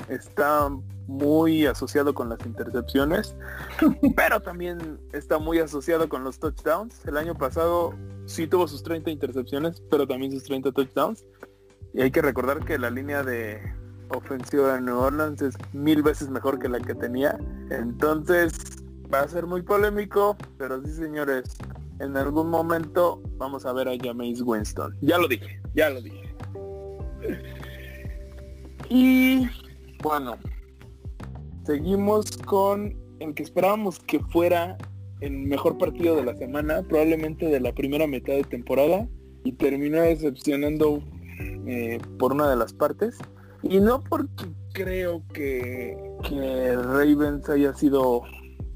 [SPEAKER 2] está muy asociado con las intercepciones, [LAUGHS] pero también está muy asociado con los touchdowns. El año pasado sí tuvo sus 30 intercepciones, pero también sus 30 touchdowns. Y hay que recordar que la línea de ofensiva de New Orleans es mil veces mejor que la que tenía. Entonces va a ser muy polémico, pero sí señores, en algún momento vamos a ver a Jameis Winston. Ya lo dije, ya lo dije. Y bueno, seguimos con el que esperábamos que fuera el mejor partido de la semana, probablemente de la primera mitad de temporada, y terminó decepcionando eh, por una de las partes. Y no porque creo que, que Ravens haya sido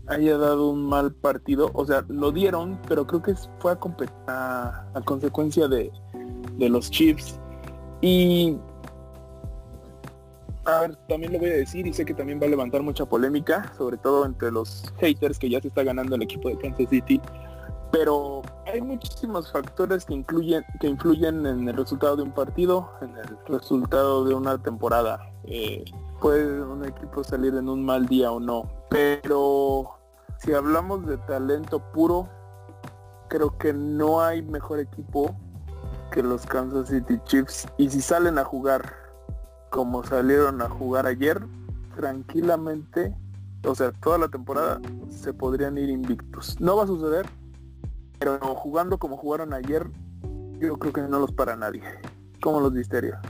[SPEAKER 2] haya dado un mal partido, o sea, lo dieron, pero creo que fue a, a, consecuencia de, de los Chiefs. Y a también lo voy a decir y sé que también va a levantar mucha polémica, sobre todo entre los haters que ya se está ganando el equipo de Kansas City. Pero hay muchísimos factores que incluyen, que influyen en el resultado de un partido, en el resultado de una temporada. Eh, puede un equipo salir en un mal día o no. Pero si hablamos de talento puro, creo que no hay mejor equipo que los Kansas City Chiefs. Y si salen a jugar como salieron a jugar ayer, tranquilamente, o sea, toda la temporada se podrían ir invictos. No va a suceder, pero jugando como jugaron ayer, yo creo que no los para nadie. como los Listeria?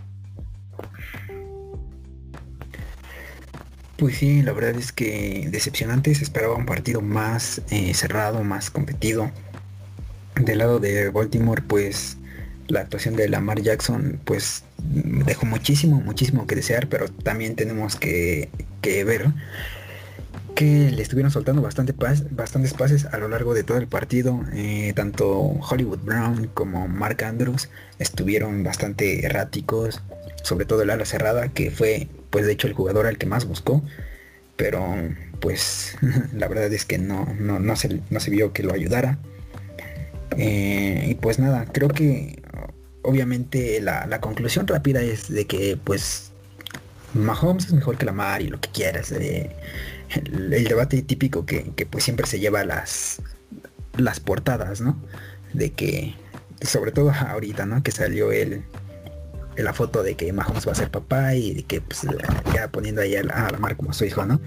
[SPEAKER 3] Pues sí, la verdad es que decepcionante, se esperaba un partido más eh, cerrado, más competido. Del lado de Baltimore, pues la actuación de Lamar Jackson, pues dejó muchísimo, muchísimo que desear, pero también tenemos que, ver que le estuvieron soltando bastante bastantes pases a lo largo de todo el partido. Eh, tanto Hollywood Brown como Mark Andrews estuvieron bastante erráticos, sobre todo el ala cerrada, que fue pues de hecho el jugador al que más buscó. Pero pues [LAUGHS] la verdad es que no, no, se, no se vio que lo ayudara. Eh, y pues nada, creo que obviamente la, conclusión rápida es de que pues Mahomes es mejor que Lamar y lo que quieras. Eh, el, debate típico que, pues siempre se lleva las, las portadas, ¿no? De que, sobre todo ahorita, ¿no? Que salió el, la foto de que Mahomes va a ser papá y de que pues ya poniendo ahí a, a Lamar como su hijo, ¿no?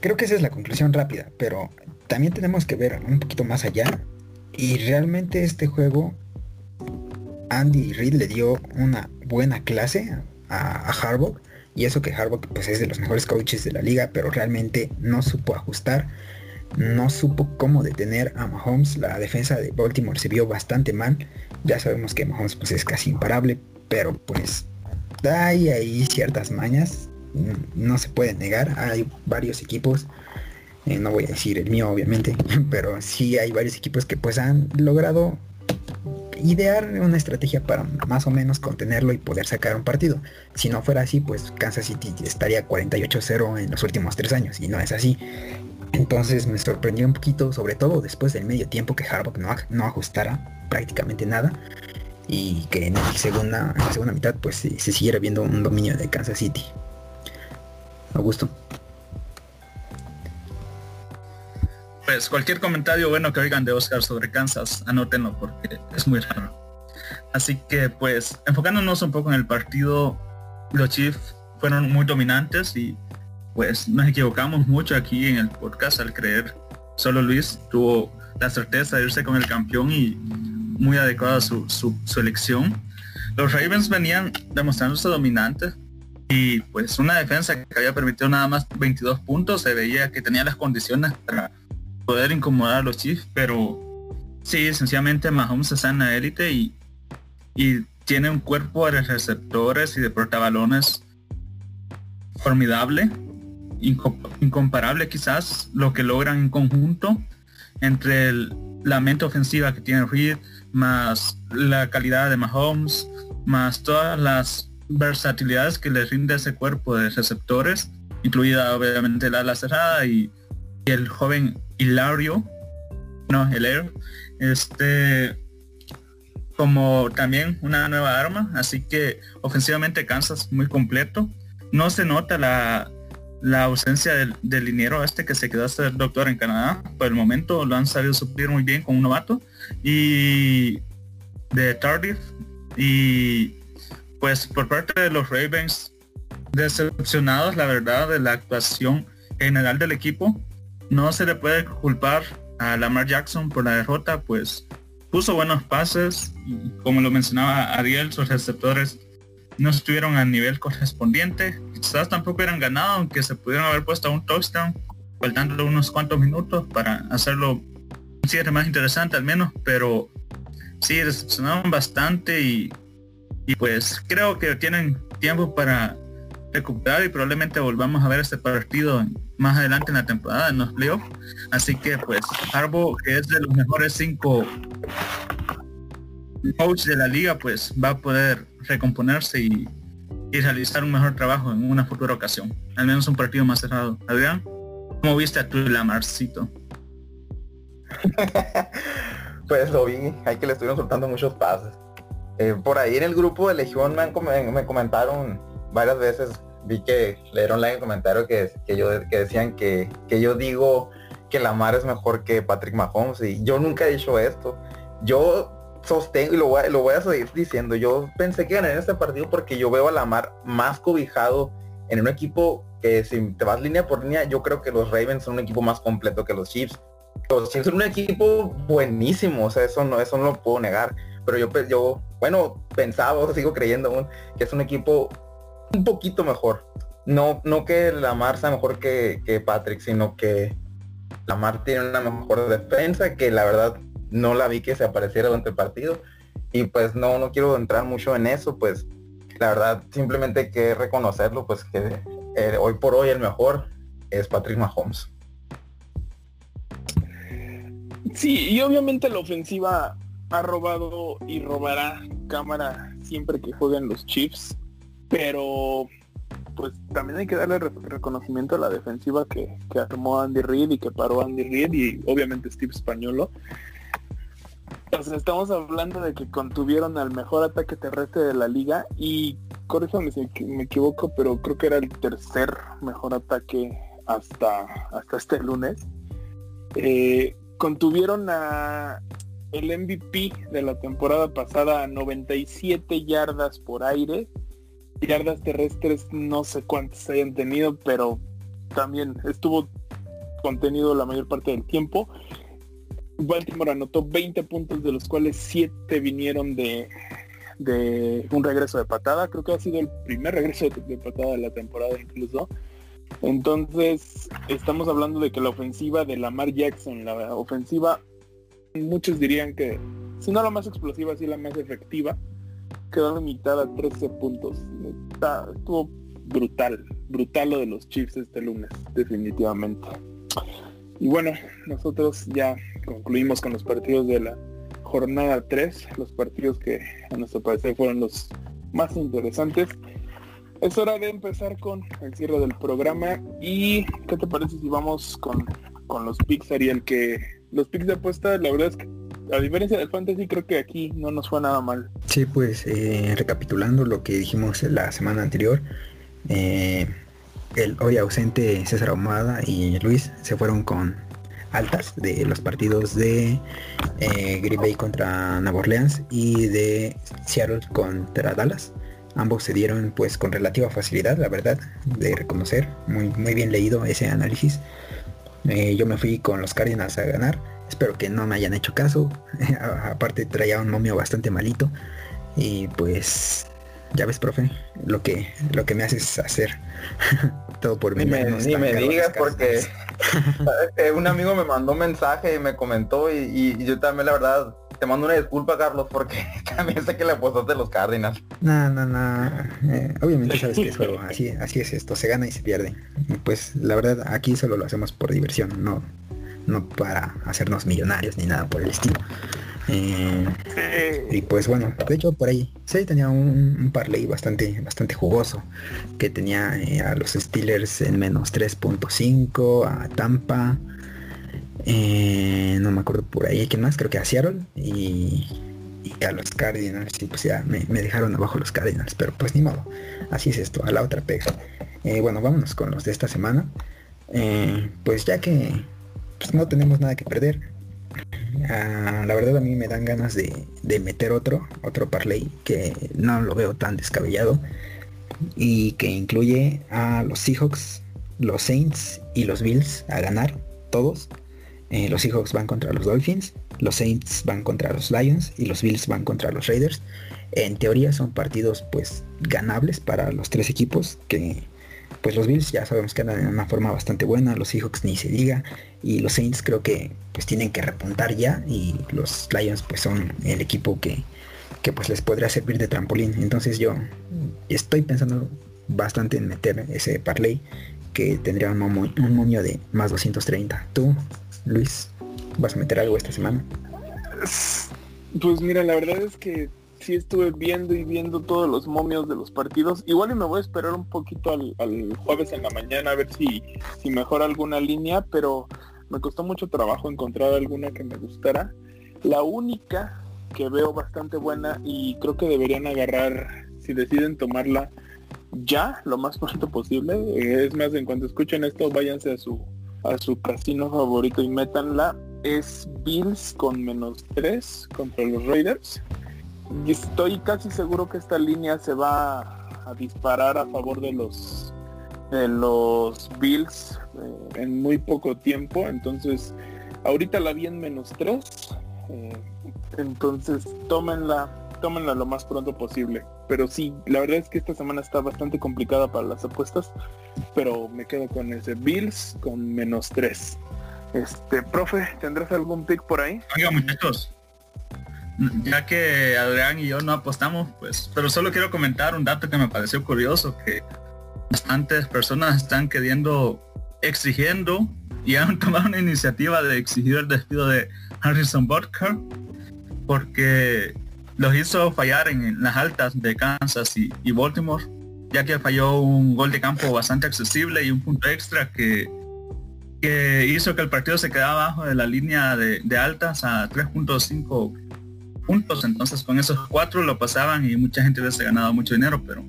[SPEAKER 3] Creo que esa es la conclusión rápida, pero también tenemos que ver un poquito más allá. Y realmente este juego Andy Reid le dio una buena clase a, Harbaugh y eso que Harbaugh pues es de los mejores coaches de la liga, pero realmente no supo ajustar, no supo cómo detener a Mahomes. La defensa de Baltimore se vio bastante mal. Ya sabemos que Mahomes pues es casi imparable, pero pues hay ahí ciertas mañas, no se puede negar. Hay varios equipos, eh, no voy a decir el mío obviamente, [LAUGHS] pero sí hay varios equipos que pues han logrado idear una estrategia para más o menos contenerlo y poder sacar un partido. Si no fuera así, pues Kansas City estaría 48-0 en los últimos tres años y no es así. Entonces me sorprendió un poquito, sobre todo después del medio tiempo que Harbaugh no, ajustara prácticamente nada y que en, la segunda, en la segunda mitad pues se siguiera viendo un dominio de Kansas City. Augusto.
[SPEAKER 4] Pues cualquier comentario bueno que oigan de Oscar sobre Kansas, anótenlo porque es muy raro. Así que pues enfocándonos un poco en el partido, los Chiefs fueron muy dominantes y pues nos equivocamos mucho aquí en el podcast al creer solo Luis tuvo la certeza de irse con el campeón y muy adecuada su, su, elección. Los Ravens venían demostrándose dominantes y pues una defensa que había permitido nada más 22 puntos, se veía que tenía las condiciones para poder incomodar a los Chiefs, pero sí, sencillamente Mahomes está en la élite y, y tiene un cuerpo de receptores y de portabalones formidable, incomparable quizás lo que logran en conjunto entre la mente ofensiva que tiene Reed, más la calidad de Mahomes, más todas las versatilidades que le rinde ese cuerpo de receptores, incluida obviamente la ala cerrada y, el joven Hilario, no, Hilario, este como también una nueva arma, así que ofensivamente Kansas muy completo. No se nota la, la ausencia del, del liniero este que se quedó a ser doctor en Canadá. Por el momento lo han sabido suplir muy bien con un novato. Y de Tardif. Y pues por parte de los Ravens, decepcionados la verdad de la actuación general del equipo. No se le puede culpar a Lamar Jackson por la derrota, pues puso buenos pases y como lo mencionaba Ariel, sus receptores no estuvieron al nivel correspondiente. Quizás tampoco eran ganados, aunque se pudieron haber puesto un touchdown, faltando unos cuantos minutos para hacerlo un cierre más interesante al menos, pero sí, decepcionaron bastante y y pues creo que tienen tiempo para recuperar y probablemente volvamos a ver este partido más adelante en la temporada en los playoffs. Así que pues Harbo, que es de los mejores cinco coaches de la liga, pues va a poder recomponerse y, realizar un mejor trabajo en una futura ocasión. Al menos un partido más cerrado. Adrián, ¿cómo viste a tu Lamarcito? [LAUGHS]
[SPEAKER 5] pues lo vi, hay que le estuvieron soltando muchos pases. Eh, por ahí en el grupo de Legión me, comentaron varias veces, vi que leyeron like en comentario que, que, yo, que decían que, que yo digo que Lamar es mejor que Patrick Mahomes y yo nunca he dicho esto. Yo sostengo y lo voy, a, lo voy a seguir diciendo. Yo pensé que ganar este partido porque yo veo a Lamar más cobijado en un equipo que si te vas línea por línea, yo creo que los Ravens son un equipo más completo que los Chiefs. Los Chiefs son un equipo buenísimo, o sea, eso no, eso no lo puedo negar pero yo, yo bueno, pensaba, sigo creyendo que es un equipo un poquito mejor. No, no que Lamar sea mejor que, que Patrick, sino que Lamar tiene una mejor defensa que la verdad no la vi que se apareciera durante el partido. Y pues no, no quiero entrar mucho en eso, pues la verdad simplemente que reconocerlo, pues que eh, hoy por hoy el mejor es Patrick Mahomes.
[SPEAKER 2] Sí, y obviamente la ofensiva ha robado y robará cámara siempre que jueguen los Chiefs, pero pues también hay que darle reconocimiento a la defensiva que, armó Andy Reid y que paró Andy Reid y obviamente Steve Españolo. Entonces estamos hablando de que contuvieron al mejor ataque terrestre de la liga y corríjame si me equivoco, pero creo que era el tercer mejor ataque hasta, hasta este lunes. Eh, contuvieron a, el MVP de la temporada pasada a 97 yardas por aire. Yardas terrestres no sé cuántas hayan tenido, pero también estuvo contenido la mayor parte del tiempo. Baltimore anotó 20 puntos, de los cuales 7 vinieron de, de un regreso de patada. Creo que ha sido el primer regreso de patada de la temporada incluso. Entonces, estamos hablando de que la ofensiva de Lamar Jackson, la ofensiva muchos dirían que, si no la más explosiva, sí la más efectiva, quedó limitada a 13 puntos. estuvo brutal, brutal lo de los Chiefs este lunes, definitivamente. Y bueno, nosotros ya concluimos con los partidos de la jornada 3, los partidos que a nuestro parecer fueron los más interesantes. Es hora de empezar con el cierre del programa y ¿qué te parece si vamos con, con los picks, Ariel, que los picks de apuesta, la verdad es que a diferencia del fantasy, creo que aquí no nos fue nada mal.
[SPEAKER 3] Sí, pues eh, recapitulando lo que dijimos la semana anterior, eh, el hoy ausente César Ahumada y Luis se fueron con altas de los partidos de eh, Green Bay contra Nueva Orleans y de Seattle contra Dallas. Ambos se dieron pues con relativa facilidad, la verdad, de reconocer. Muy, muy bien leído ese análisis. Eh, yo me fui con los Cardinals a ganar. Espero que no me hayan hecho caso. [LAUGHS] Aparte traía un momio bastante malito. Y pues ya ves, profe, lo que lo que me haces hacer [LAUGHS] todo por
[SPEAKER 5] Ni
[SPEAKER 3] mí.
[SPEAKER 5] me, ni me digas porque [LAUGHS] un amigo me mandó un mensaje y me comentó y, y yo también la verdad te mando una disculpa Carlos porque también sé que le apostaste los Cardinals.
[SPEAKER 3] No, no, no. eh, obviamente sabes que es juego. Así, así es esto. Se gana y se pierde. Pues la verdad, aquí solo lo hacemos por diversión, no, no para hacernos millonarios ni nada por el estilo. Eh, y pues bueno, de hecho por ahí sí tenía un, un parlay bastante, bastante jugoso. Que tenía eh, a los Steelers en menos 3.5, a Tampa. eh, no me acuerdo por ahí quién más, creo que a Seattle y, y a los Cardinals. Y pues ya me, me dejaron abajo los Cardinals, pero pues ni modo. Así es esto, a la otra pega. Bueno, vámonos con los de esta semana. Pues ya que pues, no tenemos nada que perder. ah, la verdad a mí me dan ganas de, de meter otro, otro parlay que no lo veo tan descabellado y que incluye a los Seahawks, los Saints y los Bills a ganar todos. Eh, los Seahawks van contra los Dolphins, los Saints van contra los Lions y los Bills van contra los Raiders. En teoría son partidos pues ganables para los tres equipos que pues los Bills ya sabemos que andan en una forma bastante buena, los Seahawks ni se diga y los Saints creo que pues tienen que repuntar ya y los Lions pues son el equipo que, que pues les podría servir de trampolín. Entonces yo estoy pensando bastante en meter ese parlay que tendría un, momo- un momio de más 230. ¿Tú, Luis, vas a meter algo esta semana?
[SPEAKER 2] Pues mira, la verdad es que sí estuve viendo y viendo todos los momios de los partidos. Igual y me voy a esperar un poquito al, jueves en la mañana a ver si, si mejora alguna línea, pero me costó mucho trabajo encontrar alguna que me gustara. La única que veo bastante buena y creo que deberían agarrar, si deciden tomarla ya, lo más [LAUGHS] pronto posible. Es más, en cuanto escuchen esto, váyanse a su a su casino favorito y métanla. Es Bills con menos 3 contra los Raiders. Estoy casi seguro que esta línea se va a disparar a favor de los de los Bills eh, en muy poco tiempo. Entonces, ahorita la vi en menos 3. entonces, tómenla, tómenla lo más pronto posible. Pero sí, la verdad es que esta semana está bastante complicada para las apuestas. Pero me quedo con ese Bills con menos 3. Este, profe, ¿tendrás algún pick por ahí?
[SPEAKER 4] Oiga muchachos, ya que Adrián y yo no apostamos, pues, pero solo quiero comentar un dato que me pareció curioso, que bastantes personas están queriendo, exigiendo y han [LAUGHS] tomado una iniciativa de exigir el despido de Harrison Butker porque los hizo fallar en las altas de Kansas y, Baltimore, ya que falló un gol de campo bastante accesible y un punto extra que hizo que el partido se quedara abajo de la línea de altas a 3.5 puntos. Entonces con esos cuatro lo pasaban y mucha gente hubiese ganado mucho dinero, pero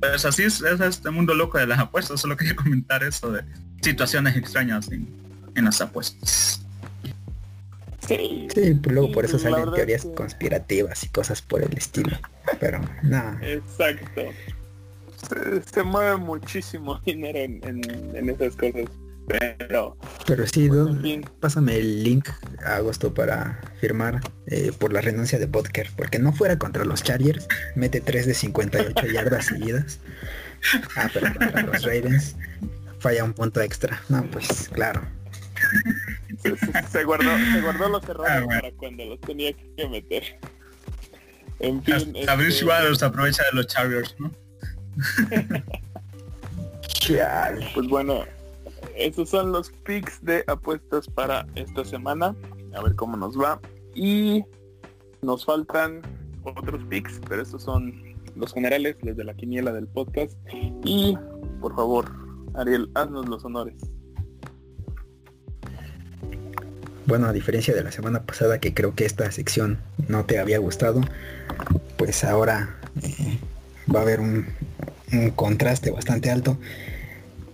[SPEAKER 4] pues así es, es este mundo loco de las apuestas. Solo quería [LAUGHS] comentar eso de situaciones extrañas en, en las apuestas.
[SPEAKER 2] Sí,
[SPEAKER 3] Sí, pues luego
[SPEAKER 2] Sí,
[SPEAKER 3] por eso salen teorías
[SPEAKER 2] que-
[SPEAKER 3] conspirativas y cosas por el estilo. Pero nada.
[SPEAKER 2] Exacto. Se, se mueve muchísimo [LAUGHS] dinero en, en- en esas cosas. Pero,
[SPEAKER 3] Pero sí,
[SPEAKER 2] en fin,
[SPEAKER 3] pásame el link a agosto para firmar eh, por la renuncia de Butker, porque no fuera contra los Chargers, mete 3 de 58 yardas seguidas. Ah, pero contra los Ravens falla un punto extra. No, pues claro.
[SPEAKER 2] se, se- se guardó, se guardó los errores
[SPEAKER 4] Ah, bueno.
[SPEAKER 2] para cuando los tenía que meter. En fin,
[SPEAKER 4] Hasta
[SPEAKER 2] este,
[SPEAKER 4] Waters aprovecha de los Chargers, ¿no? [LAUGHS]
[SPEAKER 2] Pues bueno, esos son los picks de apuestas para esta semana. A ver cómo nos va. Y nos faltan otros picks, pero estos son los generales, los de la quiniela del podcast. Y por favor, Ariel, haznos los honores.
[SPEAKER 3] Bueno, a diferencia de la semana pasada que creo que esta sección no te había gustado, pues ahora eh, va a haber un, un contraste bastante alto,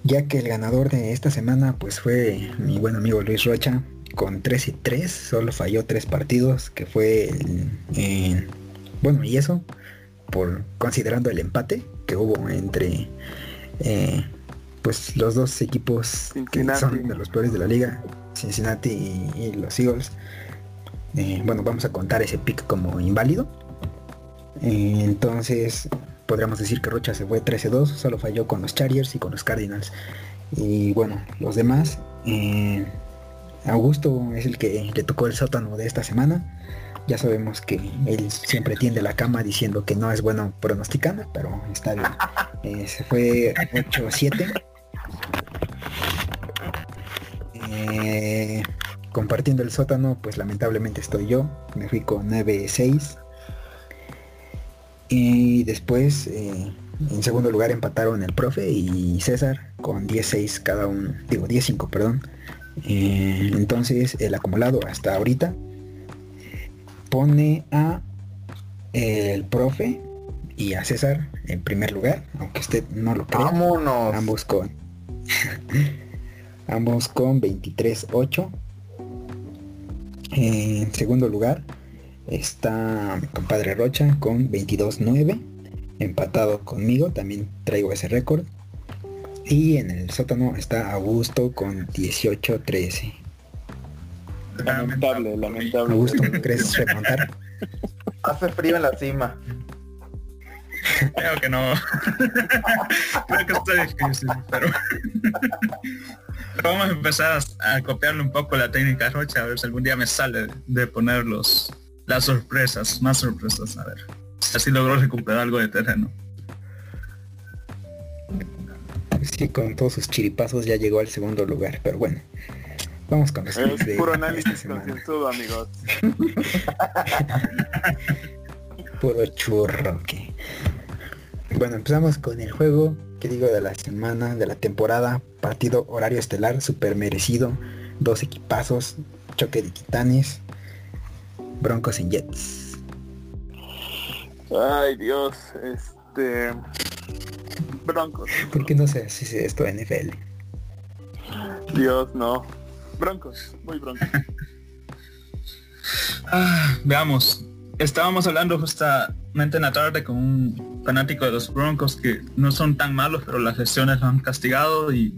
[SPEAKER 3] ya que el ganador de esta semana pues fue mi buen amigo Luis Rocha con 3 y 3, solo falló tres partidos, que fue el- en- bueno y eso por considerando el empate que hubo entre eh, pues los dos equipos que son de los peores de la liga, Cincinnati y, y los Eagles. Eh, bueno, vamos a contar ese pick como inválido. Eh, entonces, podríamos decir que Rocha se fue 13-2, solo falló con los Chargers y con los Cardinals. Y bueno, los demás, eh, Augusto es el que le tocó el sótano de esta semana. Ya sabemos que él siempre tiende la cama diciendo que no es bueno pronosticando, pero está bien. Eh, se fue 8-7. Eh, compartiendo el sótano, pues lamentablemente estoy yo. Me fui con 9-6. Y después, eh, en segundo lugar, empataron el profe y César con 10-6 cada uno. Digo, 10-5, perdón. Eh, entonces, el acumulado hasta ahorita pone a el profe y a César en primer lugar, aunque usted no lo crea.
[SPEAKER 5] Vámonos.
[SPEAKER 3] Ambos con [LAUGHS] ambos con 23-8. En segundo lugar está mi compadre Rocha con 22-9. Empatado conmigo, también traigo ese récord. Y en el sótano está Augusto con 18-13.
[SPEAKER 2] Lamentable, lamentable.
[SPEAKER 3] Augusto, ¿crees [LAUGHS] remontar?
[SPEAKER 5] Hace frío en la cima.
[SPEAKER 4] Creo que no. [LAUGHS] Creo que está difícil, pero... [LAUGHS] pero vamos a empezar a copiarle un poco la técnica Rocha, a ver si algún día me sale de poner los, las sorpresas, más sorpresas, a ver. Si así logró recuperar algo de terreno.
[SPEAKER 3] Sí, con todos sus chiripazos ya llegó al segundo lugar, pero bueno. Vamos con los
[SPEAKER 2] Es
[SPEAKER 3] de
[SPEAKER 2] puro análisis
[SPEAKER 3] semana.
[SPEAKER 2] concienzudo, amigos. [LAUGHS]
[SPEAKER 3] Puro churro que. Bueno, empezamos con el juego, que digo, de la semana, de la temporada, partido horario estelar, super merecido, dos equipazos, choque de titanes, Broncos en Jets.
[SPEAKER 2] Ay, Dios, este... Broncos.
[SPEAKER 3] ¿Por qué no se hace esto en NFL?
[SPEAKER 2] Dios, no. Broncos, muy broncos. [LAUGHS]
[SPEAKER 4] Ah, veamos. Estábamos hablando justamente en la tarde con un fanático de los Broncos que no son tan malos, pero las lesiones lo han castigado y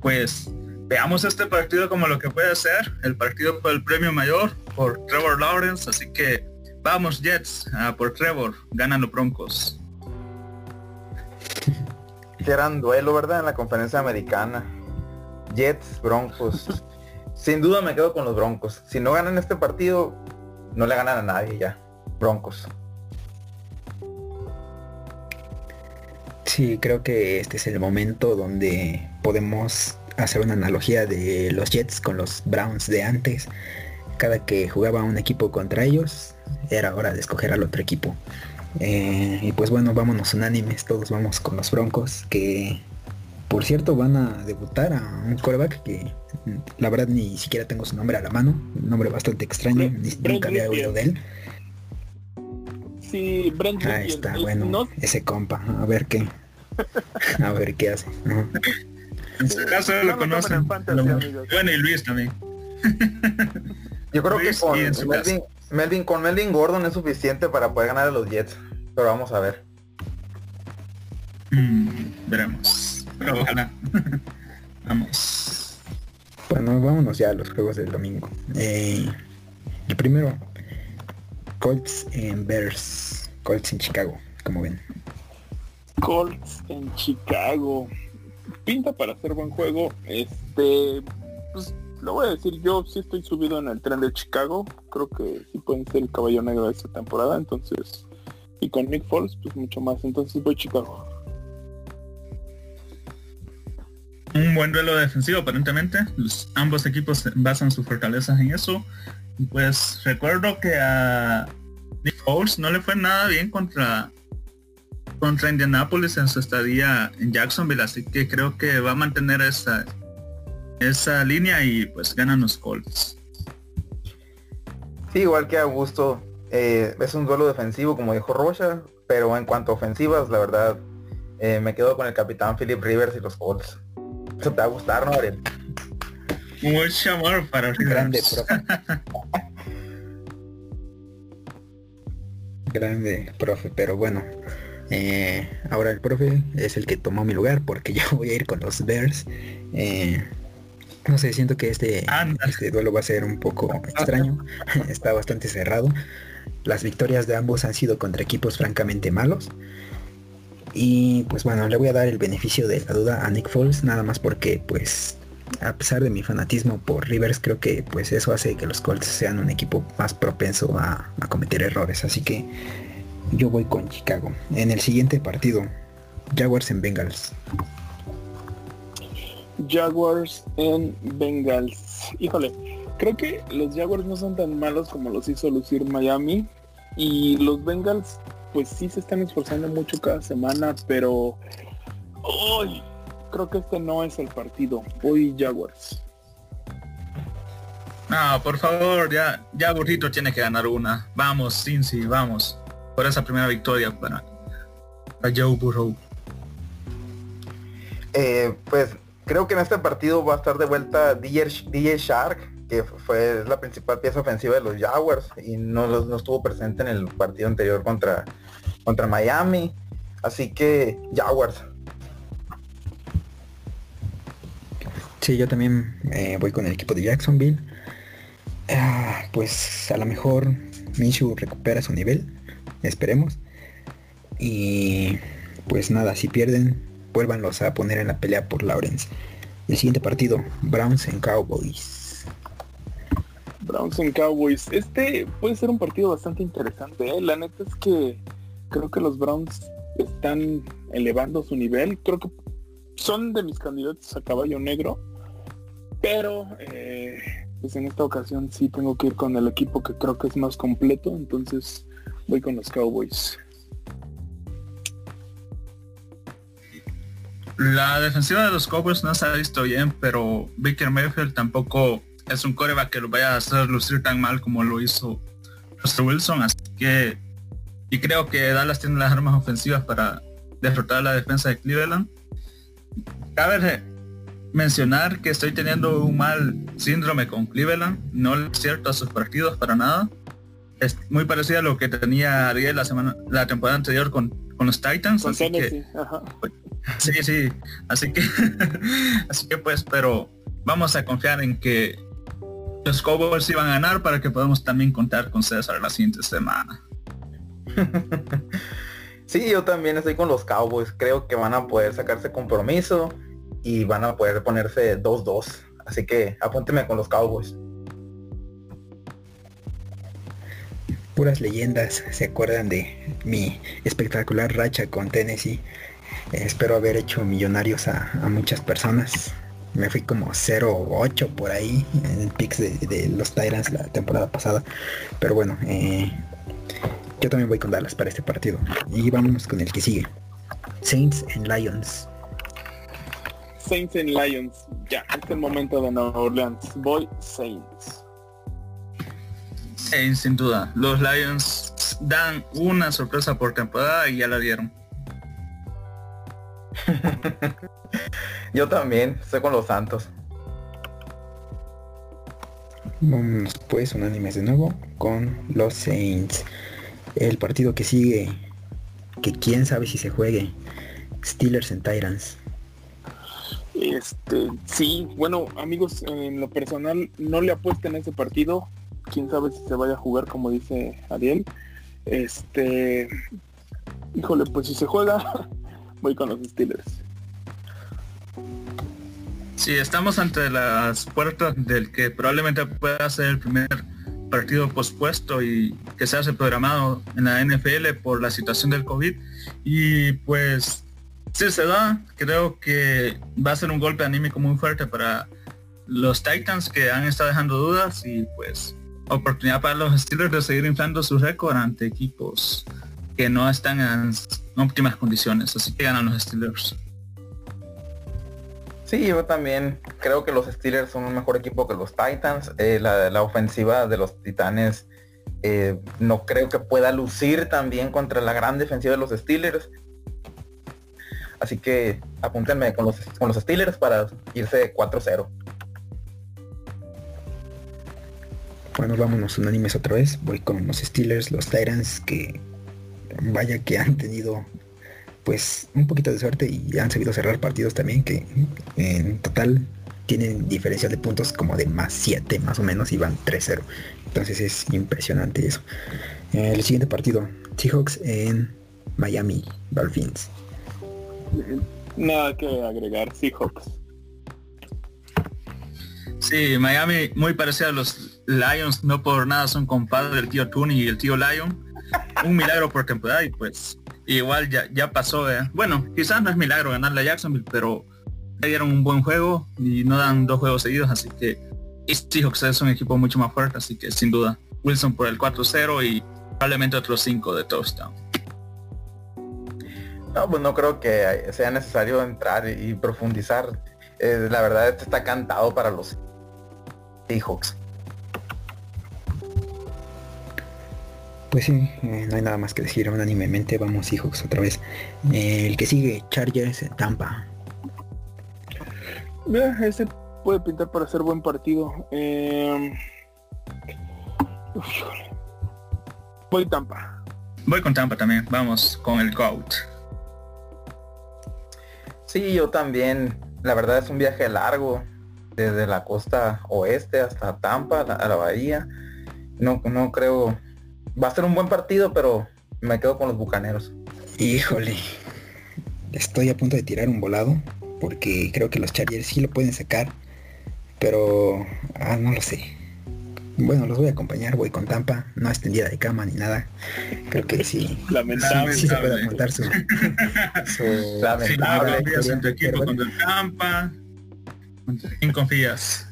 [SPEAKER 4] pues veamos este partido como lo que puede ser, el partido por el premio mayor por Trevor Lawrence, así que vamos Jets por Trevor, ganan los Broncos. [LAUGHS]
[SPEAKER 5] Que eran duelo, ¿verdad? En la conferencia americana. Jets, Broncos. [LAUGHS] Sin duda me quedo con los Broncos. Si no ganan este partido, no le ganan a nadie ya. Broncos.
[SPEAKER 3] Sí, creo que este es el momento donde podemos hacer una analogía de los Jets con los Browns de antes. Cada que jugaba un equipo contra ellos, era hora de escoger al otro equipo. Eh, y pues bueno, vámonos unánimes, todos vamos con los Broncos, que por cierto van a debutar a un coreback que mm, la verdad ni siquiera tengo su nombre a la mano, un nombre bastante extraño, ni-
[SPEAKER 2] Brent
[SPEAKER 3] nunca había oído de él.
[SPEAKER 2] Sí, Brent
[SPEAKER 3] Ahí está,
[SPEAKER 2] es-
[SPEAKER 3] bueno,
[SPEAKER 2] no-
[SPEAKER 3] ese compa, a ver qué, a ver qué hace.
[SPEAKER 4] En su caso
[SPEAKER 2] no
[SPEAKER 4] lo conocen.
[SPEAKER 2] fantasy,
[SPEAKER 4] lo- bueno, y Luis también. [LAUGHS]
[SPEAKER 5] Yo creo
[SPEAKER 4] Luis
[SPEAKER 5] que con Melvin- con Melvin Gordon es suficiente para poder ganar a los Jets. Pero vamos a ver.
[SPEAKER 4] Mm, veremos. Pero ojalá. [LAUGHS] Vamos.
[SPEAKER 3] Bueno, vámonos ya a los juegos del domingo. Eh, el primero, Colts en Bears, Colts en Chicago, como ven.
[SPEAKER 2] Colts en Chicago. Pinta para hacer buen juego. Este, pues lo voy a decir, yo sí estoy subido en el tren de Chicago. Creo que sí pueden ser el caballo negro de esta temporada. Entonces, y con Nick Foles, pues mucho más. Entonces voy Chicago.
[SPEAKER 4] Un buen duelo defensivo aparentemente. Los- ambos equipos basan sus fortalezas en eso. Pues recuerdo que a Nick Foles no le fue nada bien contra contra Indianapolis en su estadía en Jacksonville, así que creo que va a mantener esa esa línea y pues ganan los Colts.
[SPEAKER 5] Sí, igual que Augusto, eh, es un duelo defensivo, como dijo Rocha, pero en cuanto a ofensivas, la verdad, eh, me quedo con el capitán Philip Rivers y los Colts. Eso te va a gustar, ¿no, Ariel?
[SPEAKER 4] Mucho amor para
[SPEAKER 3] Grande,
[SPEAKER 4] Rivers. [LAUGHS]
[SPEAKER 3] profe. Grande, profe, pero bueno. Eh, ahora el profe es el que tomó mi lugar porque [LAUGHS] yo voy a ir con los Bears. Eh, no sé, siento que este, este duelo va a ser un poco extraño. [LAUGHS] Está bastante cerrado. Las victorias de ambos han sido contra equipos francamente malos. Y pues bueno, le voy a dar el beneficio de la duda a Nick Foles, nada más porque pues a pesar de mi fanatismo por Rivers, creo que pues eso hace que los Colts sean un equipo más propenso a, a cometer errores. Así que yo voy con Chicago. En el siguiente partido, Jaguars en Bengals.
[SPEAKER 2] Jaguars en Bengals. Híjole, creo que los Jaguars no son tan malos como los hizo lucir Miami. Y los Bengals, pues sí se están esforzando mucho cada semana, pero hoy creo que este no es el partido. Hoy Jaguars.
[SPEAKER 4] No, por favor, ya, ya Burrito tiene que ganar una. Vamos, Cincy, vamos. Por esa primera victoria para, para Joe Burrow.
[SPEAKER 5] Eh, pues creo que en este partido va a estar de vuelta DJ, Shark, que fue la principal pieza ofensiva de los Jaguars y no, no estuvo presente en el partido anterior contra, contra Miami. Así que Jaguars.
[SPEAKER 3] Sí, yo también eh, voy con el equipo de Jacksonville. Ah, pues a lo mejor Minshew recupera su nivel, esperemos. Y pues nada, si pierden, vuélvanlos a poner en la pelea por Lawrence. El siguiente partido, Browns en Cowboys.
[SPEAKER 2] Browns en Cowboys. Este puede ser un partido bastante interesante. ¿eh? La neta es que creo que los Browns están elevando su nivel. Creo que son de mis candidatos a caballo negro. Pero eh, pues en esta ocasión sí tengo que ir con el equipo que creo que es más completo. Entonces voy con los Cowboys.
[SPEAKER 4] La defensiva de los Cowboys no se ha visto bien, pero Baker Mayfield tampoco es un coreback que lo vaya a hacer lucir tan mal como lo hizo Russell Wilson, así que y creo que Dallas tiene las armas ofensivas para derrotar la defensa de Cleveland. Cabe mencionar que estoy teniendo un mal síndrome con Cleveland, no es cierto a sus partidos para nada. Es muy parecido a lo que tenía Ariel la semana, la temporada anterior con, con los Titans. así que, Sí, sí. Así que, [LAUGHS] así que pues, pero vamos a confiar en que los Cowboys iban a ganar para que podamos también contar con César la siguiente semana. [LAUGHS]
[SPEAKER 5] sí, yo también estoy con los Cowboys. Creo que van a poder sacarse compromiso y van a poder ponerse 2-2. Así que apúnteme con los Cowboys.
[SPEAKER 3] Puras leyendas se acuerdan de mi espectacular racha con Tennessee espero haber hecho millonarios a, muchas personas. Me fui como 0-8 por ahí en el picks de, los Tyrants la temporada pasada. Pero bueno, eh, yo también voy con Dallas para este partido. Y vamos con el que sigue. Saints en Lions.
[SPEAKER 2] Saints en Lions. Ya, este es el momento de Nueva Orleans. Voy Saints.
[SPEAKER 4] Sin duda. Los Lions dan una sorpresa por temporada y ya la dieron. [LAUGHS]
[SPEAKER 5] Yo también, estoy con los Santos.
[SPEAKER 3] Vamos pues unánimes de nuevo con los Saints. El partido que sigue, que quién sabe si se juegue. Steelers en Tyrants.
[SPEAKER 2] Este, sí, bueno, amigos, en lo personal no le apuesten a ese partido. Quién sabe si se vaya a jugar como dice Ariel. Este, híjole, pues si se juega, [LAUGHS] voy con los Steelers.
[SPEAKER 4] Sí, estamos ante las puertas del que probablemente pueda ser el primer partido pospuesto y que se hace programado en la NFL por la situación del COVID. Y pues si se da, creo que va a ser un golpe anímico muy fuerte para los Titans que han estado dejando dudas y pues oportunidad para los Steelers de seguir inflando su récord ante equipos que no están en óptimas condiciones, así que ganan los Steelers.
[SPEAKER 5] Sí, yo también creo que los Steelers son un mejor equipo que los Titans. Eh, la, ofensiva de los Titanes eh, no creo que pueda lucir también contra la gran defensiva de los Steelers. Así que apúntenme con los, con los Steelers para irse 4-0.
[SPEAKER 3] Bueno, vámonos unánimes otra vez. Voy con los Steelers, los Titans que vaya que han tenido pues un poquito de suerte y han sabido cerrar partidos también que en total tienen diferencia de puntos como de más 7 más o menos y van 3-0. Entonces es impresionante eso. El siguiente partido, Seahawks en Miami Dolphins.
[SPEAKER 2] Nada que agregar, Seahawks.
[SPEAKER 4] Sí, Miami muy parecido a los Lions, no por nada son compadres del tío Tooney y el tío Lion. Un milagro por temporada y pues igual ya, ya pasó. eh. Bueno, quizás no es milagro ganarle a Jacksonville, pero ya dieron un buen juego y no dan dos juegos seguidos, así que Seahawks es un equipo mucho más fuerte, así que sin duda Wilson por el 4-0 y probablemente otros 5 de touchdown.
[SPEAKER 5] No, pues no creo que sea necesario entrar y profundizar. Eh, la verdad, este está cantado para los Seahawks.
[SPEAKER 3] Pues sí, eh, no hay nada más que decir unánimemente. Vamos Seahawks otra vez. Eh, el que sigue, Chargers, Tampa.
[SPEAKER 2] Mira, ese puede pintar para ser buen partido. Eh... Voy Tampa.
[SPEAKER 4] Voy con Tampa también, vamos con el GOAT.
[SPEAKER 5] Sí, yo también. La verdad es un viaje largo desde la costa oeste hasta Tampa, la- a la bahía. No, no creo. Va a ser un buen partido, pero me quedo con los bucaneros.
[SPEAKER 3] Híjole. Estoy a punto de tirar un volado. Porque creo que los Chargers sí lo pueden sacar. Pero... Ah, no lo sé. Bueno, los voy a acompañar. Voy con Tampa. No extendida de cama ni nada. Creo que sí.
[SPEAKER 2] Lamentable.
[SPEAKER 3] Sí se puede apuntar su... su-
[SPEAKER 5] Lamentable.
[SPEAKER 4] Si no en tu
[SPEAKER 3] pero
[SPEAKER 4] equipo
[SPEAKER 3] bueno.
[SPEAKER 4] contra el Tampa, ¿contra quién confías?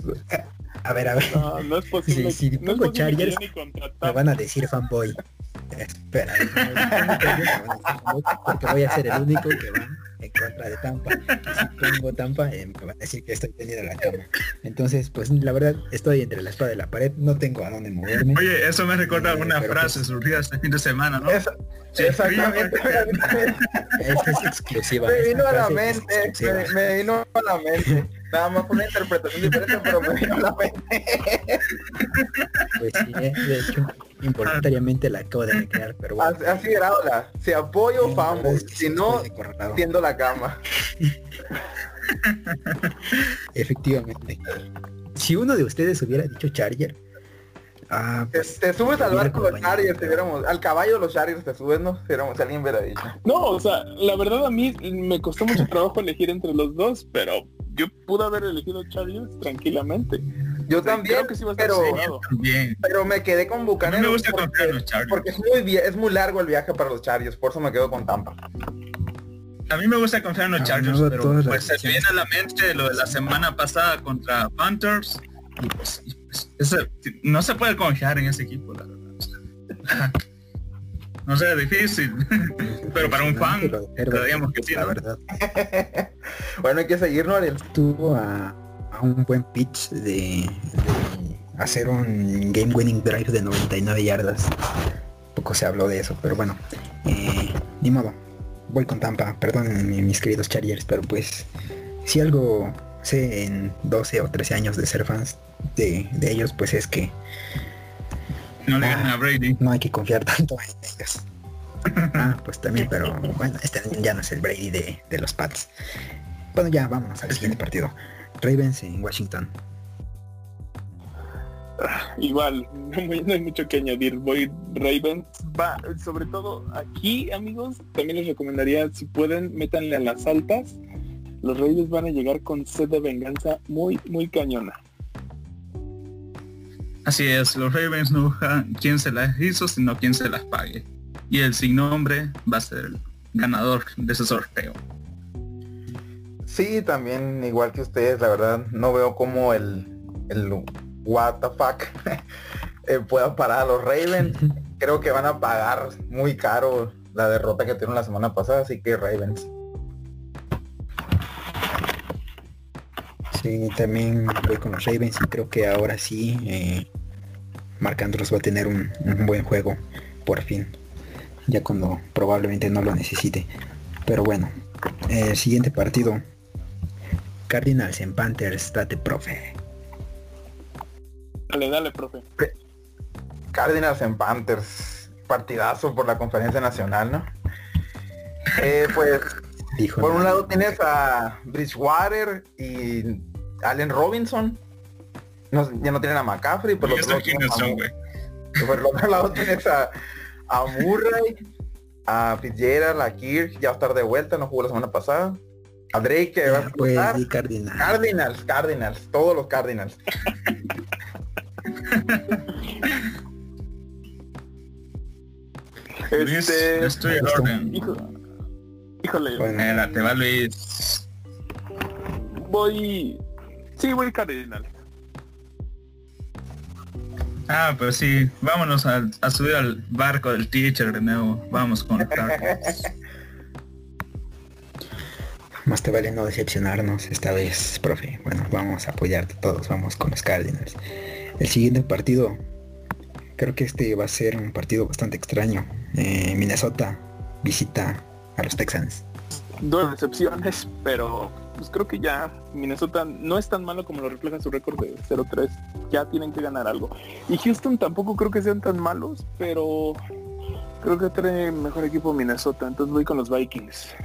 [SPEAKER 3] A ver, a ver.
[SPEAKER 2] No, no es posible. No es
[SPEAKER 3] pongo Chargers, Me van a decir fanboy. Espera, no, porque voy a ser el único que va en contra de Tampa. Y si pongo Tampa, eh, me van a decir que estoy teniendo la cama. Entonces, pues la verdad, estoy entre la espada y la pared, no tengo a dónde moverme.
[SPEAKER 4] Oye, eso me recuerda a una
[SPEAKER 3] Pero
[SPEAKER 4] frase
[SPEAKER 3] pues-
[SPEAKER 4] surgida este fin de semana, ¿no? Sí,
[SPEAKER 5] exactamente.
[SPEAKER 3] Esta es exclusiva.
[SPEAKER 5] me vino a la mente, me, me vino a la mente. Nada más una interpretación diferente, pero me vino a la mente.
[SPEAKER 3] Pues sí, eh, de hecho, involuntariamente la acabo de recrear, pero bueno.
[SPEAKER 5] Así, era ahora. Si apoyo,
[SPEAKER 3] la
[SPEAKER 5] famo.
[SPEAKER 3] verdad es que sí
[SPEAKER 5] Si no, tiendo la cama. [LAUGHS]
[SPEAKER 3] Efectivamente. Si uno de ustedes hubiera dicho Charger, ah,
[SPEAKER 5] Te,
[SPEAKER 3] pues
[SPEAKER 5] te subes al barco de los Chargers, te viéramos, al caballo de los Chargers te subes, ¿no? Si, éramos- si alguien hubiera dicho.
[SPEAKER 2] No, o sea, la verdad a mí me costó mucho trabajo elegir entre los dos, pero yo pude haber elegido Chargers tranquilamente.
[SPEAKER 5] Yo
[SPEAKER 2] sea,
[SPEAKER 5] también,
[SPEAKER 2] creo que sí va a estar
[SPEAKER 5] pero.
[SPEAKER 4] También.
[SPEAKER 5] pero me quedé con Bucaneros
[SPEAKER 4] me gusta
[SPEAKER 5] porque,
[SPEAKER 4] confiar en los Chargers.
[SPEAKER 5] porque es muy es muy largo el viaje para los Chargers, por eso me quedo con Tampa.
[SPEAKER 4] A mí me gusta confiar en los
[SPEAKER 3] Ah,
[SPEAKER 4] Chargers,
[SPEAKER 3] no,
[SPEAKER 4] pero pues se me viene a la mente lo de la semana pasada contra Panthers y pues, y, pues, ese- no se puede confiar en ese equipo, la verdad. O sea, [LAUGHS] no sé, difícil, [LAUGHS] pero para un fan,
[SPEAKER 3] Pero
[SPEAKER 4] que sí,
[SPEAKER 3] la
[SPEAKER 4] ¿no?
[SPEAKER 3] verdad, [LAUGHS]
[SPEAKER 5] Bueno, hay que seguir, ¿no, Ariel?
[SPEAKER 3] tuvo a, a un buen pitch de, de hacer un game winning drive de 99 yardas. Poco se habló de eso, pero bueno, eh, ni modo. Voy con Tampa, perdón mis queridos Chargers, pero pues si algo sé en 12 o 13 años de ser fans de, de ellos, pues es que
[SPEAKER 4] no le ganan a Brady.
[SPEAKER 3] no hay que confiar tanto en ellos. Ah, pues también, pero bueno, este ya no es el Brady de, de los Pats. Bueno, ya vámonos al siguiente partido. Ravens en Washington.
[SPEAKER 2] Igual, [LAUGHS] no, hay- no hay mucho que añadir. Voy Ravens. Va, sobre todo aquí, amigos, también les recomendaría, si pueden, métanle a las altas. Los Ravens van a llegar con sed de venganza muy, muy cañona.
[SPEAKER 4] Así es, los Ravens no buscan quién se las hizo, sino quién se las pague. Y el sin nombre va a ser el ganador de ese sorteo.
[SPEAKER 5] Sí, también igual que ustedes, la verdad, no veo cómo el, el what the fuck [LAUGHS] eh, pueda parar a los Ravens. [LAUGHS] Creo que van a pagar muy caro la derrota que tuvieron la semana pasada, así que Ravens.
[SPEAKER 3] Sí, también voy con los Ravens y creo que ahora sí eh, Marc va a tener un, un buen juego, por fin. Ya cuando probablemente no lo necesite. Pero bueno, el siguiente partido. Cardinals en Panthers, date profe.
[SPEAKER 2] Dale, dale, profe.
[SPEAKER 5] Cardinals en Panthers, partidazo por la conferencia nacional, ¿no? Eh, pues [LAUGHS]
[SPEAKER 3] Dijo.
[SPEAKER 5] por un lado tienes a Bridgewater y Allen Robinson. No, ya no tienen a McCaffrey, por
[SPEAKER 4] ¿Y
[SPEAKER 5] lo
[SPEAKER 4] estos quiénes son, güey?
[SPEAKER 5] Por el otro lado tienes a, a Murray A Fitzgerald, a Kirk, ya va a estar de vuelta, no jugó la semana pasada. A Drake que va a
[SPEAKER 3] Pues sí, Cardinal.
[SPEAKER 5] Cardinals, Cardinals, todos los Cardinals. [LAUGHS]
[SPEAKER 4] Luis,
[SPEAKER 2] Este,
[SPEAKER 4] yo estoy en orden.
[SPEAKER 2] híjole,
[SPEAKER 3] Bueno,
[SPEAKER 4] te va Luis.
[SPEAKER 2] voy, sí, voy Cardinal.
[SPEAKER 4] Ah, pues sí, vámonos a, a subir al barco del teacher de nuevo. Vamos con los Cardinals. [LAUGHS]
[SPEAKER 3] Más te vale no decepcionarnos esta vez, profe. Bueno, vamos a apoyarte todos, vamos con los Cardinals. El siguiente partido, creo que este va a ser un partido bastante extraño. Eh, Minnesota visita a los Texans.
[SPEAKER 2] Dos decepciones, pero pues creo que ya Minnesota no es tan malo como lo refleja su récord de 0-3. Ya tienen que ganar algo. Y Houston tampoco creo que sean tan malos, pero creo que trae mejor equipo Minnesota. Entonces voy con los Vikings.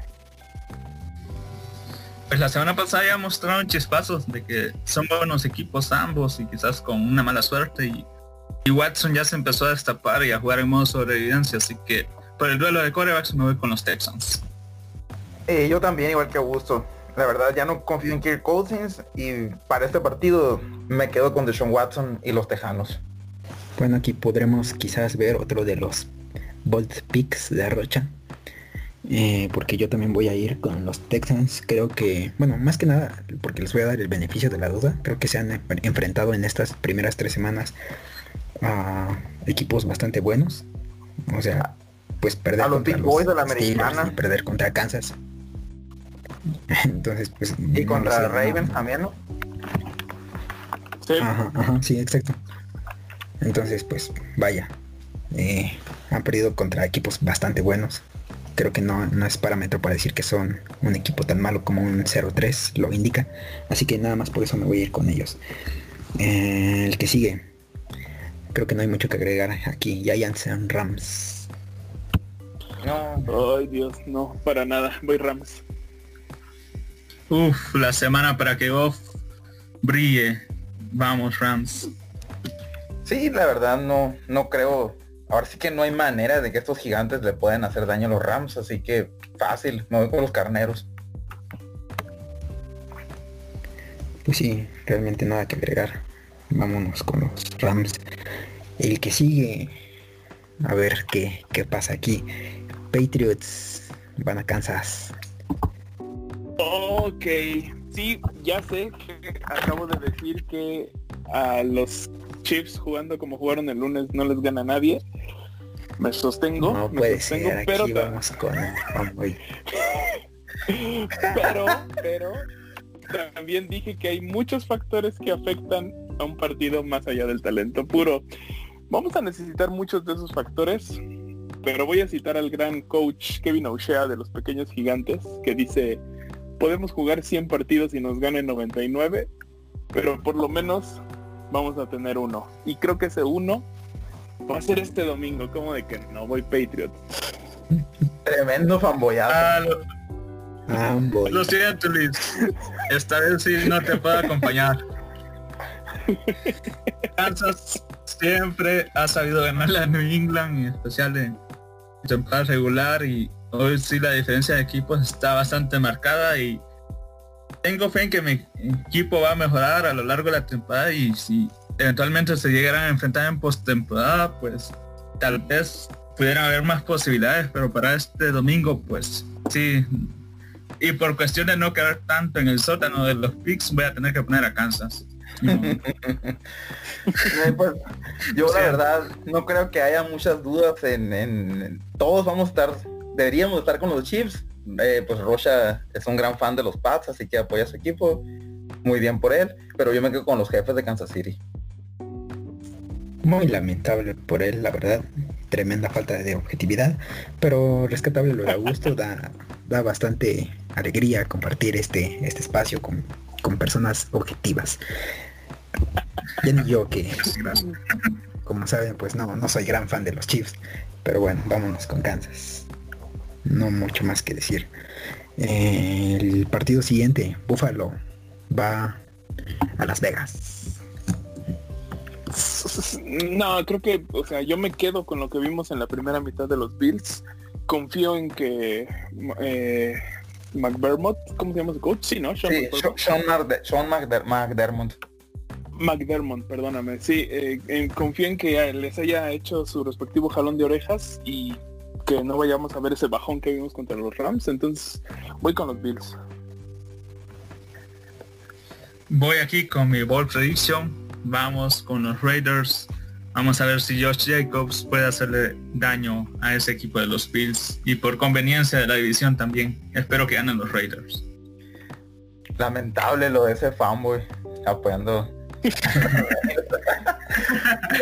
[SPEAKER 4] Pues la semana pasada ya mostraron chispazos de que son buenos equipos ambos y quizás con una mala suerte y, y Watson ya se empezó a destapar y a jugar en modo sobrevivencia, así que por el duelo de corebacks me voy con los Texans.
[SPEAKER 5] Eh, yo también, igual que Augusto. La verdad, ya no confío en Kirk Cousins y para este partido me quedo con Deshaun Watson y los Tejanos.
[SPEAKER 3] Bueno, aquí podremos quizás ver otro de los bold picks de Rocha. Eh, porque yo también voy a ir con los Texans. Creo que, bueno, más que nada, porque les voy a dar el beneficio de la duda. Creo que se han en- enfrentado en estas primeras tres semanas a equipos bastante buenos. O sea, pues perder
[SPEAKER 5] A los
[SPEAKER 3] contra
[SPEAKER 5] Big Boys de la americana.
[SPEAKER 3] y perder contra Kansas. [LAUGHS] Entonces, pues...
[SPEAKER 5] Y
[SPEAKER 3] no
[SPEAKER 5] contra
[SPEAKER 3] sé, no-
[SPEAKER 5] también, ¿no?
[SPEAKER 2] Sí,
[SPEAKER 3] Ajá, ajá, sí, exacto. Entonces, pues, vaya. eh, han perdido contra equipos bastante buenos. Creo que no, no es parámetro para decir que son un equipo tan malo como un 0-3 lo indica. Así que nada más por eso me voy a ir con ellos. Eh, el que sigue. Creo que no hay mucho que agregar aquí. Giants and Rams.
[SPEAKER 5] No.
[SPEAKER 2] Ay Dios, no, para nada. Voy Rams.
[SPEAKER 4] Uf, la semana para que Goff brille. Vamos Rams.
[SPEAKER 5] Sí, la verdad no, no creo. Ahora sí que no hay manera de que estos gigantes le puedan hacer daño a los Rams, así que fácil, me voy con los carneros.
[SPEAKER 3] Pues sí, realmente nada que agregar. Vámonos con los Rams. El que sigue. A ver qué, qué pasa aquí. Patriots van a Kansas.
[SPEAKER 2] Ok, sí, ya sé que acabo de decir que a los Chiefs jugando como jugaron el lunes no les gana nadie. Me sostengo,
[SPEAKER 3] No
[SPEAKER 2] me
[SPEAKER 3] puede
[SPEAKER 2] sostengo,
[SPEAKER 3] ser.
[SPEAKER 2] pero,
[SPEAKER 3] Aquí vamos con
[SPEAKER 2] pero, pero también dije que hay muchos factores que afectan a un partido más allá del talento puro. Vamos a necesitar muchos de esos factores, pero voy a citar al gran coach Kevin O'Shea de los pequeños gigantes que dice, podemos jugar 100 partidos y nos ganen 99, pero por lo menos vamos a tener uno. Y creo que ese uno va a ser este domingo, como de que no voy Patriot.
[SPEAKER 5] Tremendo fanboyazo.
[SPEAKER 4] Ah, lo,
[SPEAKER 3] Convoy.
[SPEAKER 4] lo siento Luis. Esta vez sí no te puedo acompañar. Kansas siempre ha sabido ganarle a New England, en especial en temporada regular y hoy sí la diferencia de equipos está bastante marcada y tengo fe en que mi equipo va a mejorar a lo largo de la temporada y si eventualmente se llegaran a enfrentar en postemporada, pues tal vez pudieran haber más posibilidades, pero para este domingo, pues sí. Y por cuestión de no quedar tanto en el sótano de los picks, voy a tener que poner a Kansas. No. [LAUGHS]
[SPEAKER 5] Pues, yo la verdad no creo que haya muchas dudas en, en- en- todos vamos a estar deberíamos estar con los Chiefs Eh, pues Rocha es un gran fan de los Pats así que apoya a su equipo muy bien por él pero yo me quedo con los jefes de Kansas City
[SPEAKER 3] Muy lamentable por él, la verdad. Tremenda falta de objetividad. Pero rescatable lo de Augusto. Da, da bastante alegría compartir este, este espacio con, con personas objetivas. Ya ni yo que, como saben, pues no, no soy gran fan de los Chiefs. Pero bueno, vámonos con Kansas. No mucho más que decir. Eh, el partido siguiente, Buffalo, va a Las Vegas.
[SPEAKER 2] No, creo que, o sea, yo me quedo con lo que vimos en la primera mitad de los Bills. confío en que eh, McDermott, ¿cómo se llama su coach? Sí, ¿no? Sean,
[SPEAKER 5] Sí. Sean, Sean McDer- McDermott.
[SPEAKER 2] McDermott, perdóname. Sí, eh, en- confío en que les haya hecho su respectivo jalón de orejas y que no vayamos a ver ese bajón que vimos contra los Rams. Entonces voy con los Bills.
[SPEAKER 4] Voy aquí con mi ball prediction. Vamos con los Raiders. Vamos a ver si Josh Jacobs puede hacerle daño a ese equipo de los Bills. Y por conveniencia de la división también. Espero que ganen los Raiders.
[SPEAKER 5] Lamentable lo de ese fanboy apoyando. [LAUGHS] [LAUGHS]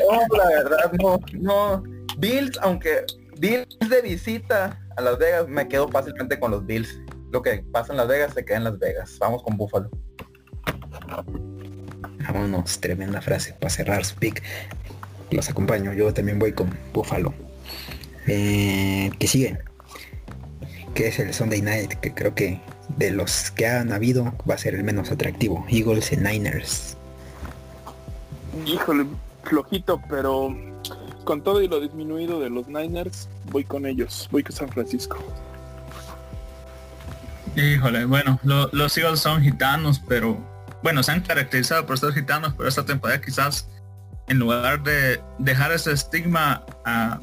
[SPEAKER 5] no, la verdad, no, no. Bills, aunque Bills de visita a Las Vegas, me quedo fácilmente con los Bills. Lo que pasa en Las Vegas se queda en Las Vegas. Vamos con Buffalo.
[SPEAKER 3] Vámonos, tremenda frase para cerrar su pick. Los acompaño, yo también voy con Buffalo. Eh, que sigue. Que es el Sunday Night, que creo que de los que han habido va a ser el menos atractivo. Eagles y Niners.
[SPEAKER 2] Híjole, flojito, pero con todo y lo disminuido de los Niners, voy con ellos. Voy con San Francisco.
[SPEAKER 4] Híjole, bueno, lo- los Eagles son gitanos, pero bueno, se han caracterizado por ser gitanos, pero esta temporada quizás en lugar de dejar ese estigma a,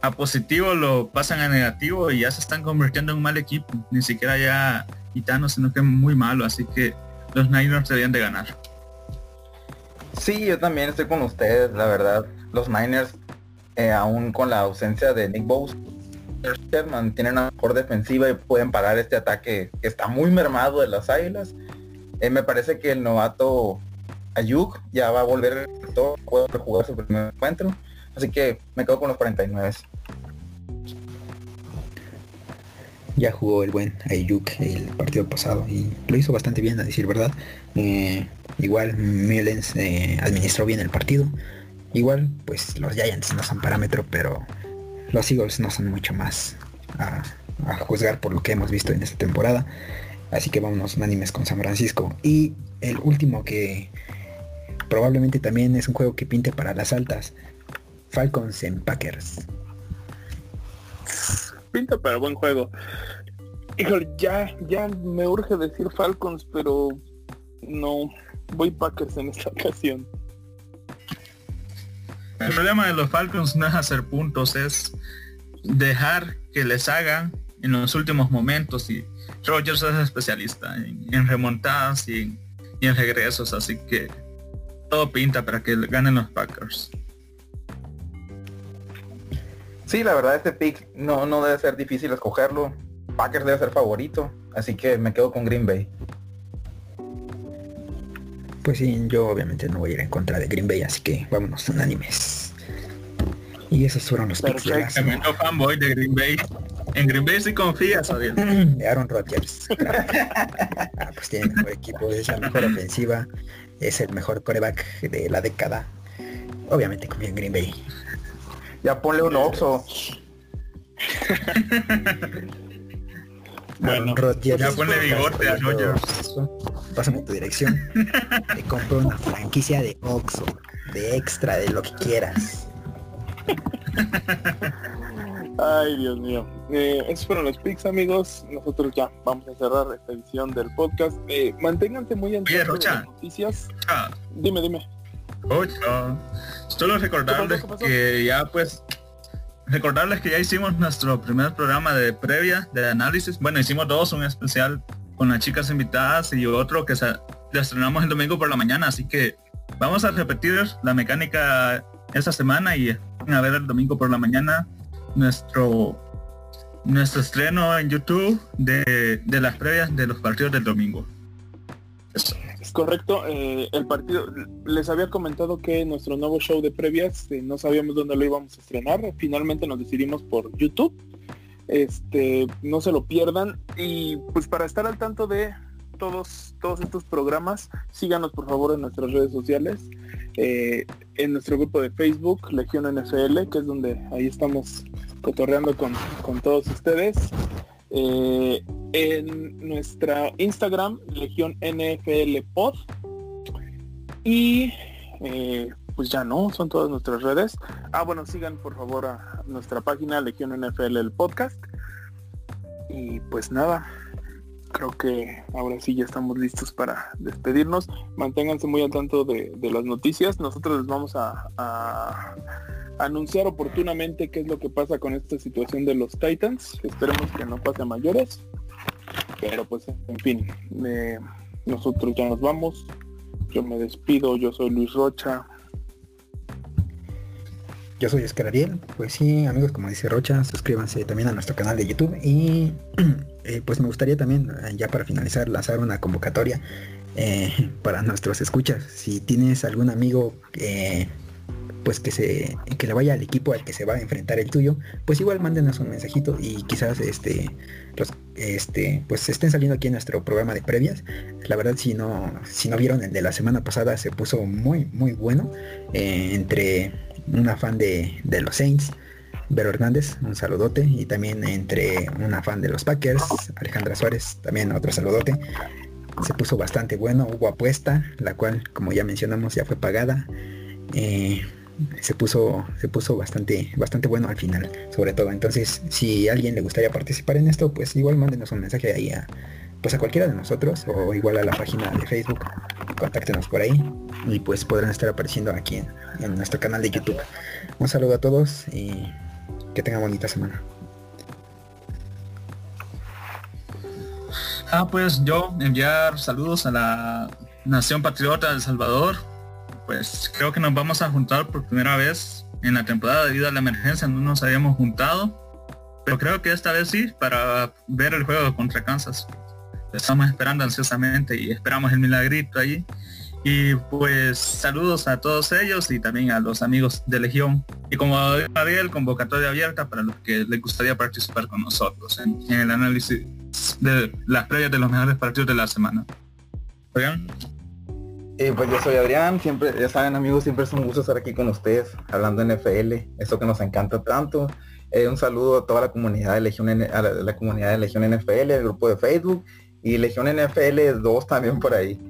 [SPEAKER 4] a positivo lo pasan a negativo y ya se están convirtiendo en un mal equipo. Ni siquiera ya gitanos, sino que muy malo. Así que los Niners deberían de ganar.
[SPEAKER 5] Sí, yo también estoy con ustedes, la verdad. Los Niners, eh, aún con la ausencia de Nick Bosa, tienen una mejor defensiva y pueden parar este ataque que está muy mermado de las Águilas. Eh, me parece que el novato Ayuk ya va a volver todo, jugar su primer encuentro. Así que me quedo con los 49.
[SPEAKER 3] Ya jugó el buen Ayuk el partido pasado y lo hizo bastante bien, a decir verdad. Eh, igual Mullens eh, administró bien el partido. Igual, pues los Giants no son parámetro, pero los Eagles no son mucho más a, juzgar por lo que hemos visto en esta temporada. Así que vámonos unánimes con San Francisco. Y el último que probablemente también es un juego que pinte para las altas. Falcons en Packers.
[SPEAKER 2] Pinta para buen juego. Híjole, ya, ya me urge decir Falcons, pero no. Voy Packers en esta [LAUGHS] ocasión.
[SPEAKER 4] El problema de los Falcons no es hacer puntos, es dejar que les hagan en los últimos momentos y Rogers es especialista en, remontadas y en, y en regresos, así que todo pinta para que ganen los Packers.
[SPEAKER 5] Sí, la verdad este pick no, no debe ser difícil escogerlo. Packers debe ser favorito, así que me quedo con Green Bay.
[SPEAKER 3] Pues sí, yo obviamente no voy a ir en contra de Green Bay, así que vámonos unánimes. Y esos fueron los picks de la semana.
[SPEAKER 4] Fanboy de Green Bay. En Green Bay sí confías,
[SPEAKER 3] de Aaron Rodgers. claro. Ah, pues tiene el mejor equipo, es la mejor ofensiva, es el mejor coreback de la década. Obviamente confío en Green Bay.
[SPEAKER 5] Ya ponle un Oxo. [LAUGHS]
[SPEAKER 3] Rodgers.
[SPEAKER 4] ya ponle bigote a Rodgers.
[SPEAKER 3] Pásame tu dirección. [LAUGHS] Te compro una franquicia de Oxxo, de extra, de lo que quieras.
[SPEAKER 2] Ay, Dios mío. Eh, esos fueron los picks, amigos. Nosotros ya vamos a cerrar esta edición del podcast. Eh, manténganse muy tanto de
[SPEAKER 4] Rocha.
[SPEAKER 2] las noticias.
[SPEAKER 4] Ah,
[SPEAKER 2] Dime, dime.
[SPEAKER 4] ocho. Solo recordarles que ya pues recordarles que ya hicimos nuestro primer programa de previa de análisis. Bueno, hicimos dos, un especial con las chicas invitadas y otro que lo estrenamos el domingo por la mañana, así que vamos a repetir la mecánica esta semana y a ver el domingo por la mañana nuestro nuestro estreno en YouTube de, de las previas de los partidos del domingo.
[SPEAKER 2] Correcto. eh, el partido, les había comentado que nuestro nuevo show de previas eh, no sabíamos dónde lo íbamos a estrenar. Finalmente nos decidimos por YouTube. Este, no se lo pierdan. Y pues para estar al tanto de todos, todos estos programas, síganos por favor en nuestras redes sociales. eh, en nuestro grupo de Facebook, Legión NFL, que es donde ahí estamos cotorreando con, con todos ustedes. Eh, en nuestra Instagram, Legión NFL Pod. Y eh, pues ya no, son todas nuestras redes. Ah, bueno, sigan por favor a nuestra página Legión NFL el podcast. Y pues nada, creo que ahora sí ya estamos listos para despedirnos. Manténganse muy al tanto de, las noticias. Nosotros les vamos a, a, anunciar oportunamente qué es lo que pasa con esta situación de los Titans. Esperemos que no pase mayores. Pero pues en fin, nosotros ya nos vamos. Yo me despido, yo soy Luis Rocha.
[SPEAKER 3] Yo soy Oscar Ariel. Pues sí, amigos, como dice Rocha, suscríbanse también a nuestro canal de YouTube. Y [CLEARS THROAT] eh, pues me gustaría también, eh, ya para finalizar, lanzar una convocatoria eh, [LAUGHS] para nuestros escuchas. Si tienes algún amigo pues que se que le vaya al equipo al que se va a enfrentar el tuyo, pues igual mándenos un mensajito y quizás este este pues estén saliendo aquí en nuestro programa de previas. La verdad si no si no vieron el de la semana pasada se puso muy muy bueno eh, entre una fan de, de los Saints Vero Hernández, un saludote, y también entre una fan de los Packers, Alejandra Suárez, también otro saludote. Se puso bastante bueno, hubo apuesta, la cual, como ya mencionamos, ya fue pagada. Eh, se puso se puso bastante bastante bueno al final sobre todo. Entonces si a alguien le gustaría participar en esto pues igual mándenos un mensaje ahí a pues a cualquiera de nosotros o igual a la página de Facebook contáctenos por ahí y pues podrán estar apareciendo aquí en, en nuestro canal de YouTube. Un saludo a todos y que tengan bonita semana.
[SPEAKER 4] Ah pues yo enviar saludos a la nación patriota de El Salvador pues creo que nos vamos a juntar por primera vez en la temporada debido a la emergencia, no nos habíamos juntado, pero creo que esta vez sí, para ver el juego contra Kansas. Estamos esperando ansiosamente y esperamos el milagrito ahí. Y pues saludos a todos ellos y también a los amigos de Legión. Y como había el convocatoria abierta para los que les gustaría participar con nosotros en, el análisis de las previas de los mejores partidos de la semana.
[SPEAKER 5] Pues yo soy Adrián, siempre, ya saben amigos, siempre es un gusto estar aquí con ustedes, hablando NFL, eso que nos encanta tanto. Eh, un saludo a toda la comunidad de Legión, a la, comunidad de Legión NFL, el grupo de Facebook y Legión NFL 2 también por ahí.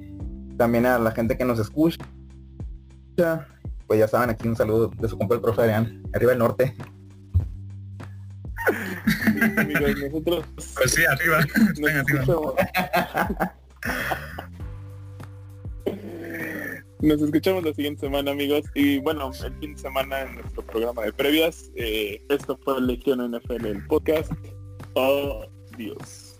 [SPEAKER 5] También a la gente que nos escucha. Pues ya saben, aquí un saludo de su compa el profe Adrián, arriba el norte.
[SPEAKER 2] amigos, nosotros...
[SPEAKER 4] Pues sí, arriba.
[SPEAKER 2] Nos [LAUGHS] Nos escuchamos la siguiente semana, amigos. Y bueno, el fin de semana en nuestro programa de previas. Eh, esto fue Lección NFL, el podcast. Oh, Dios.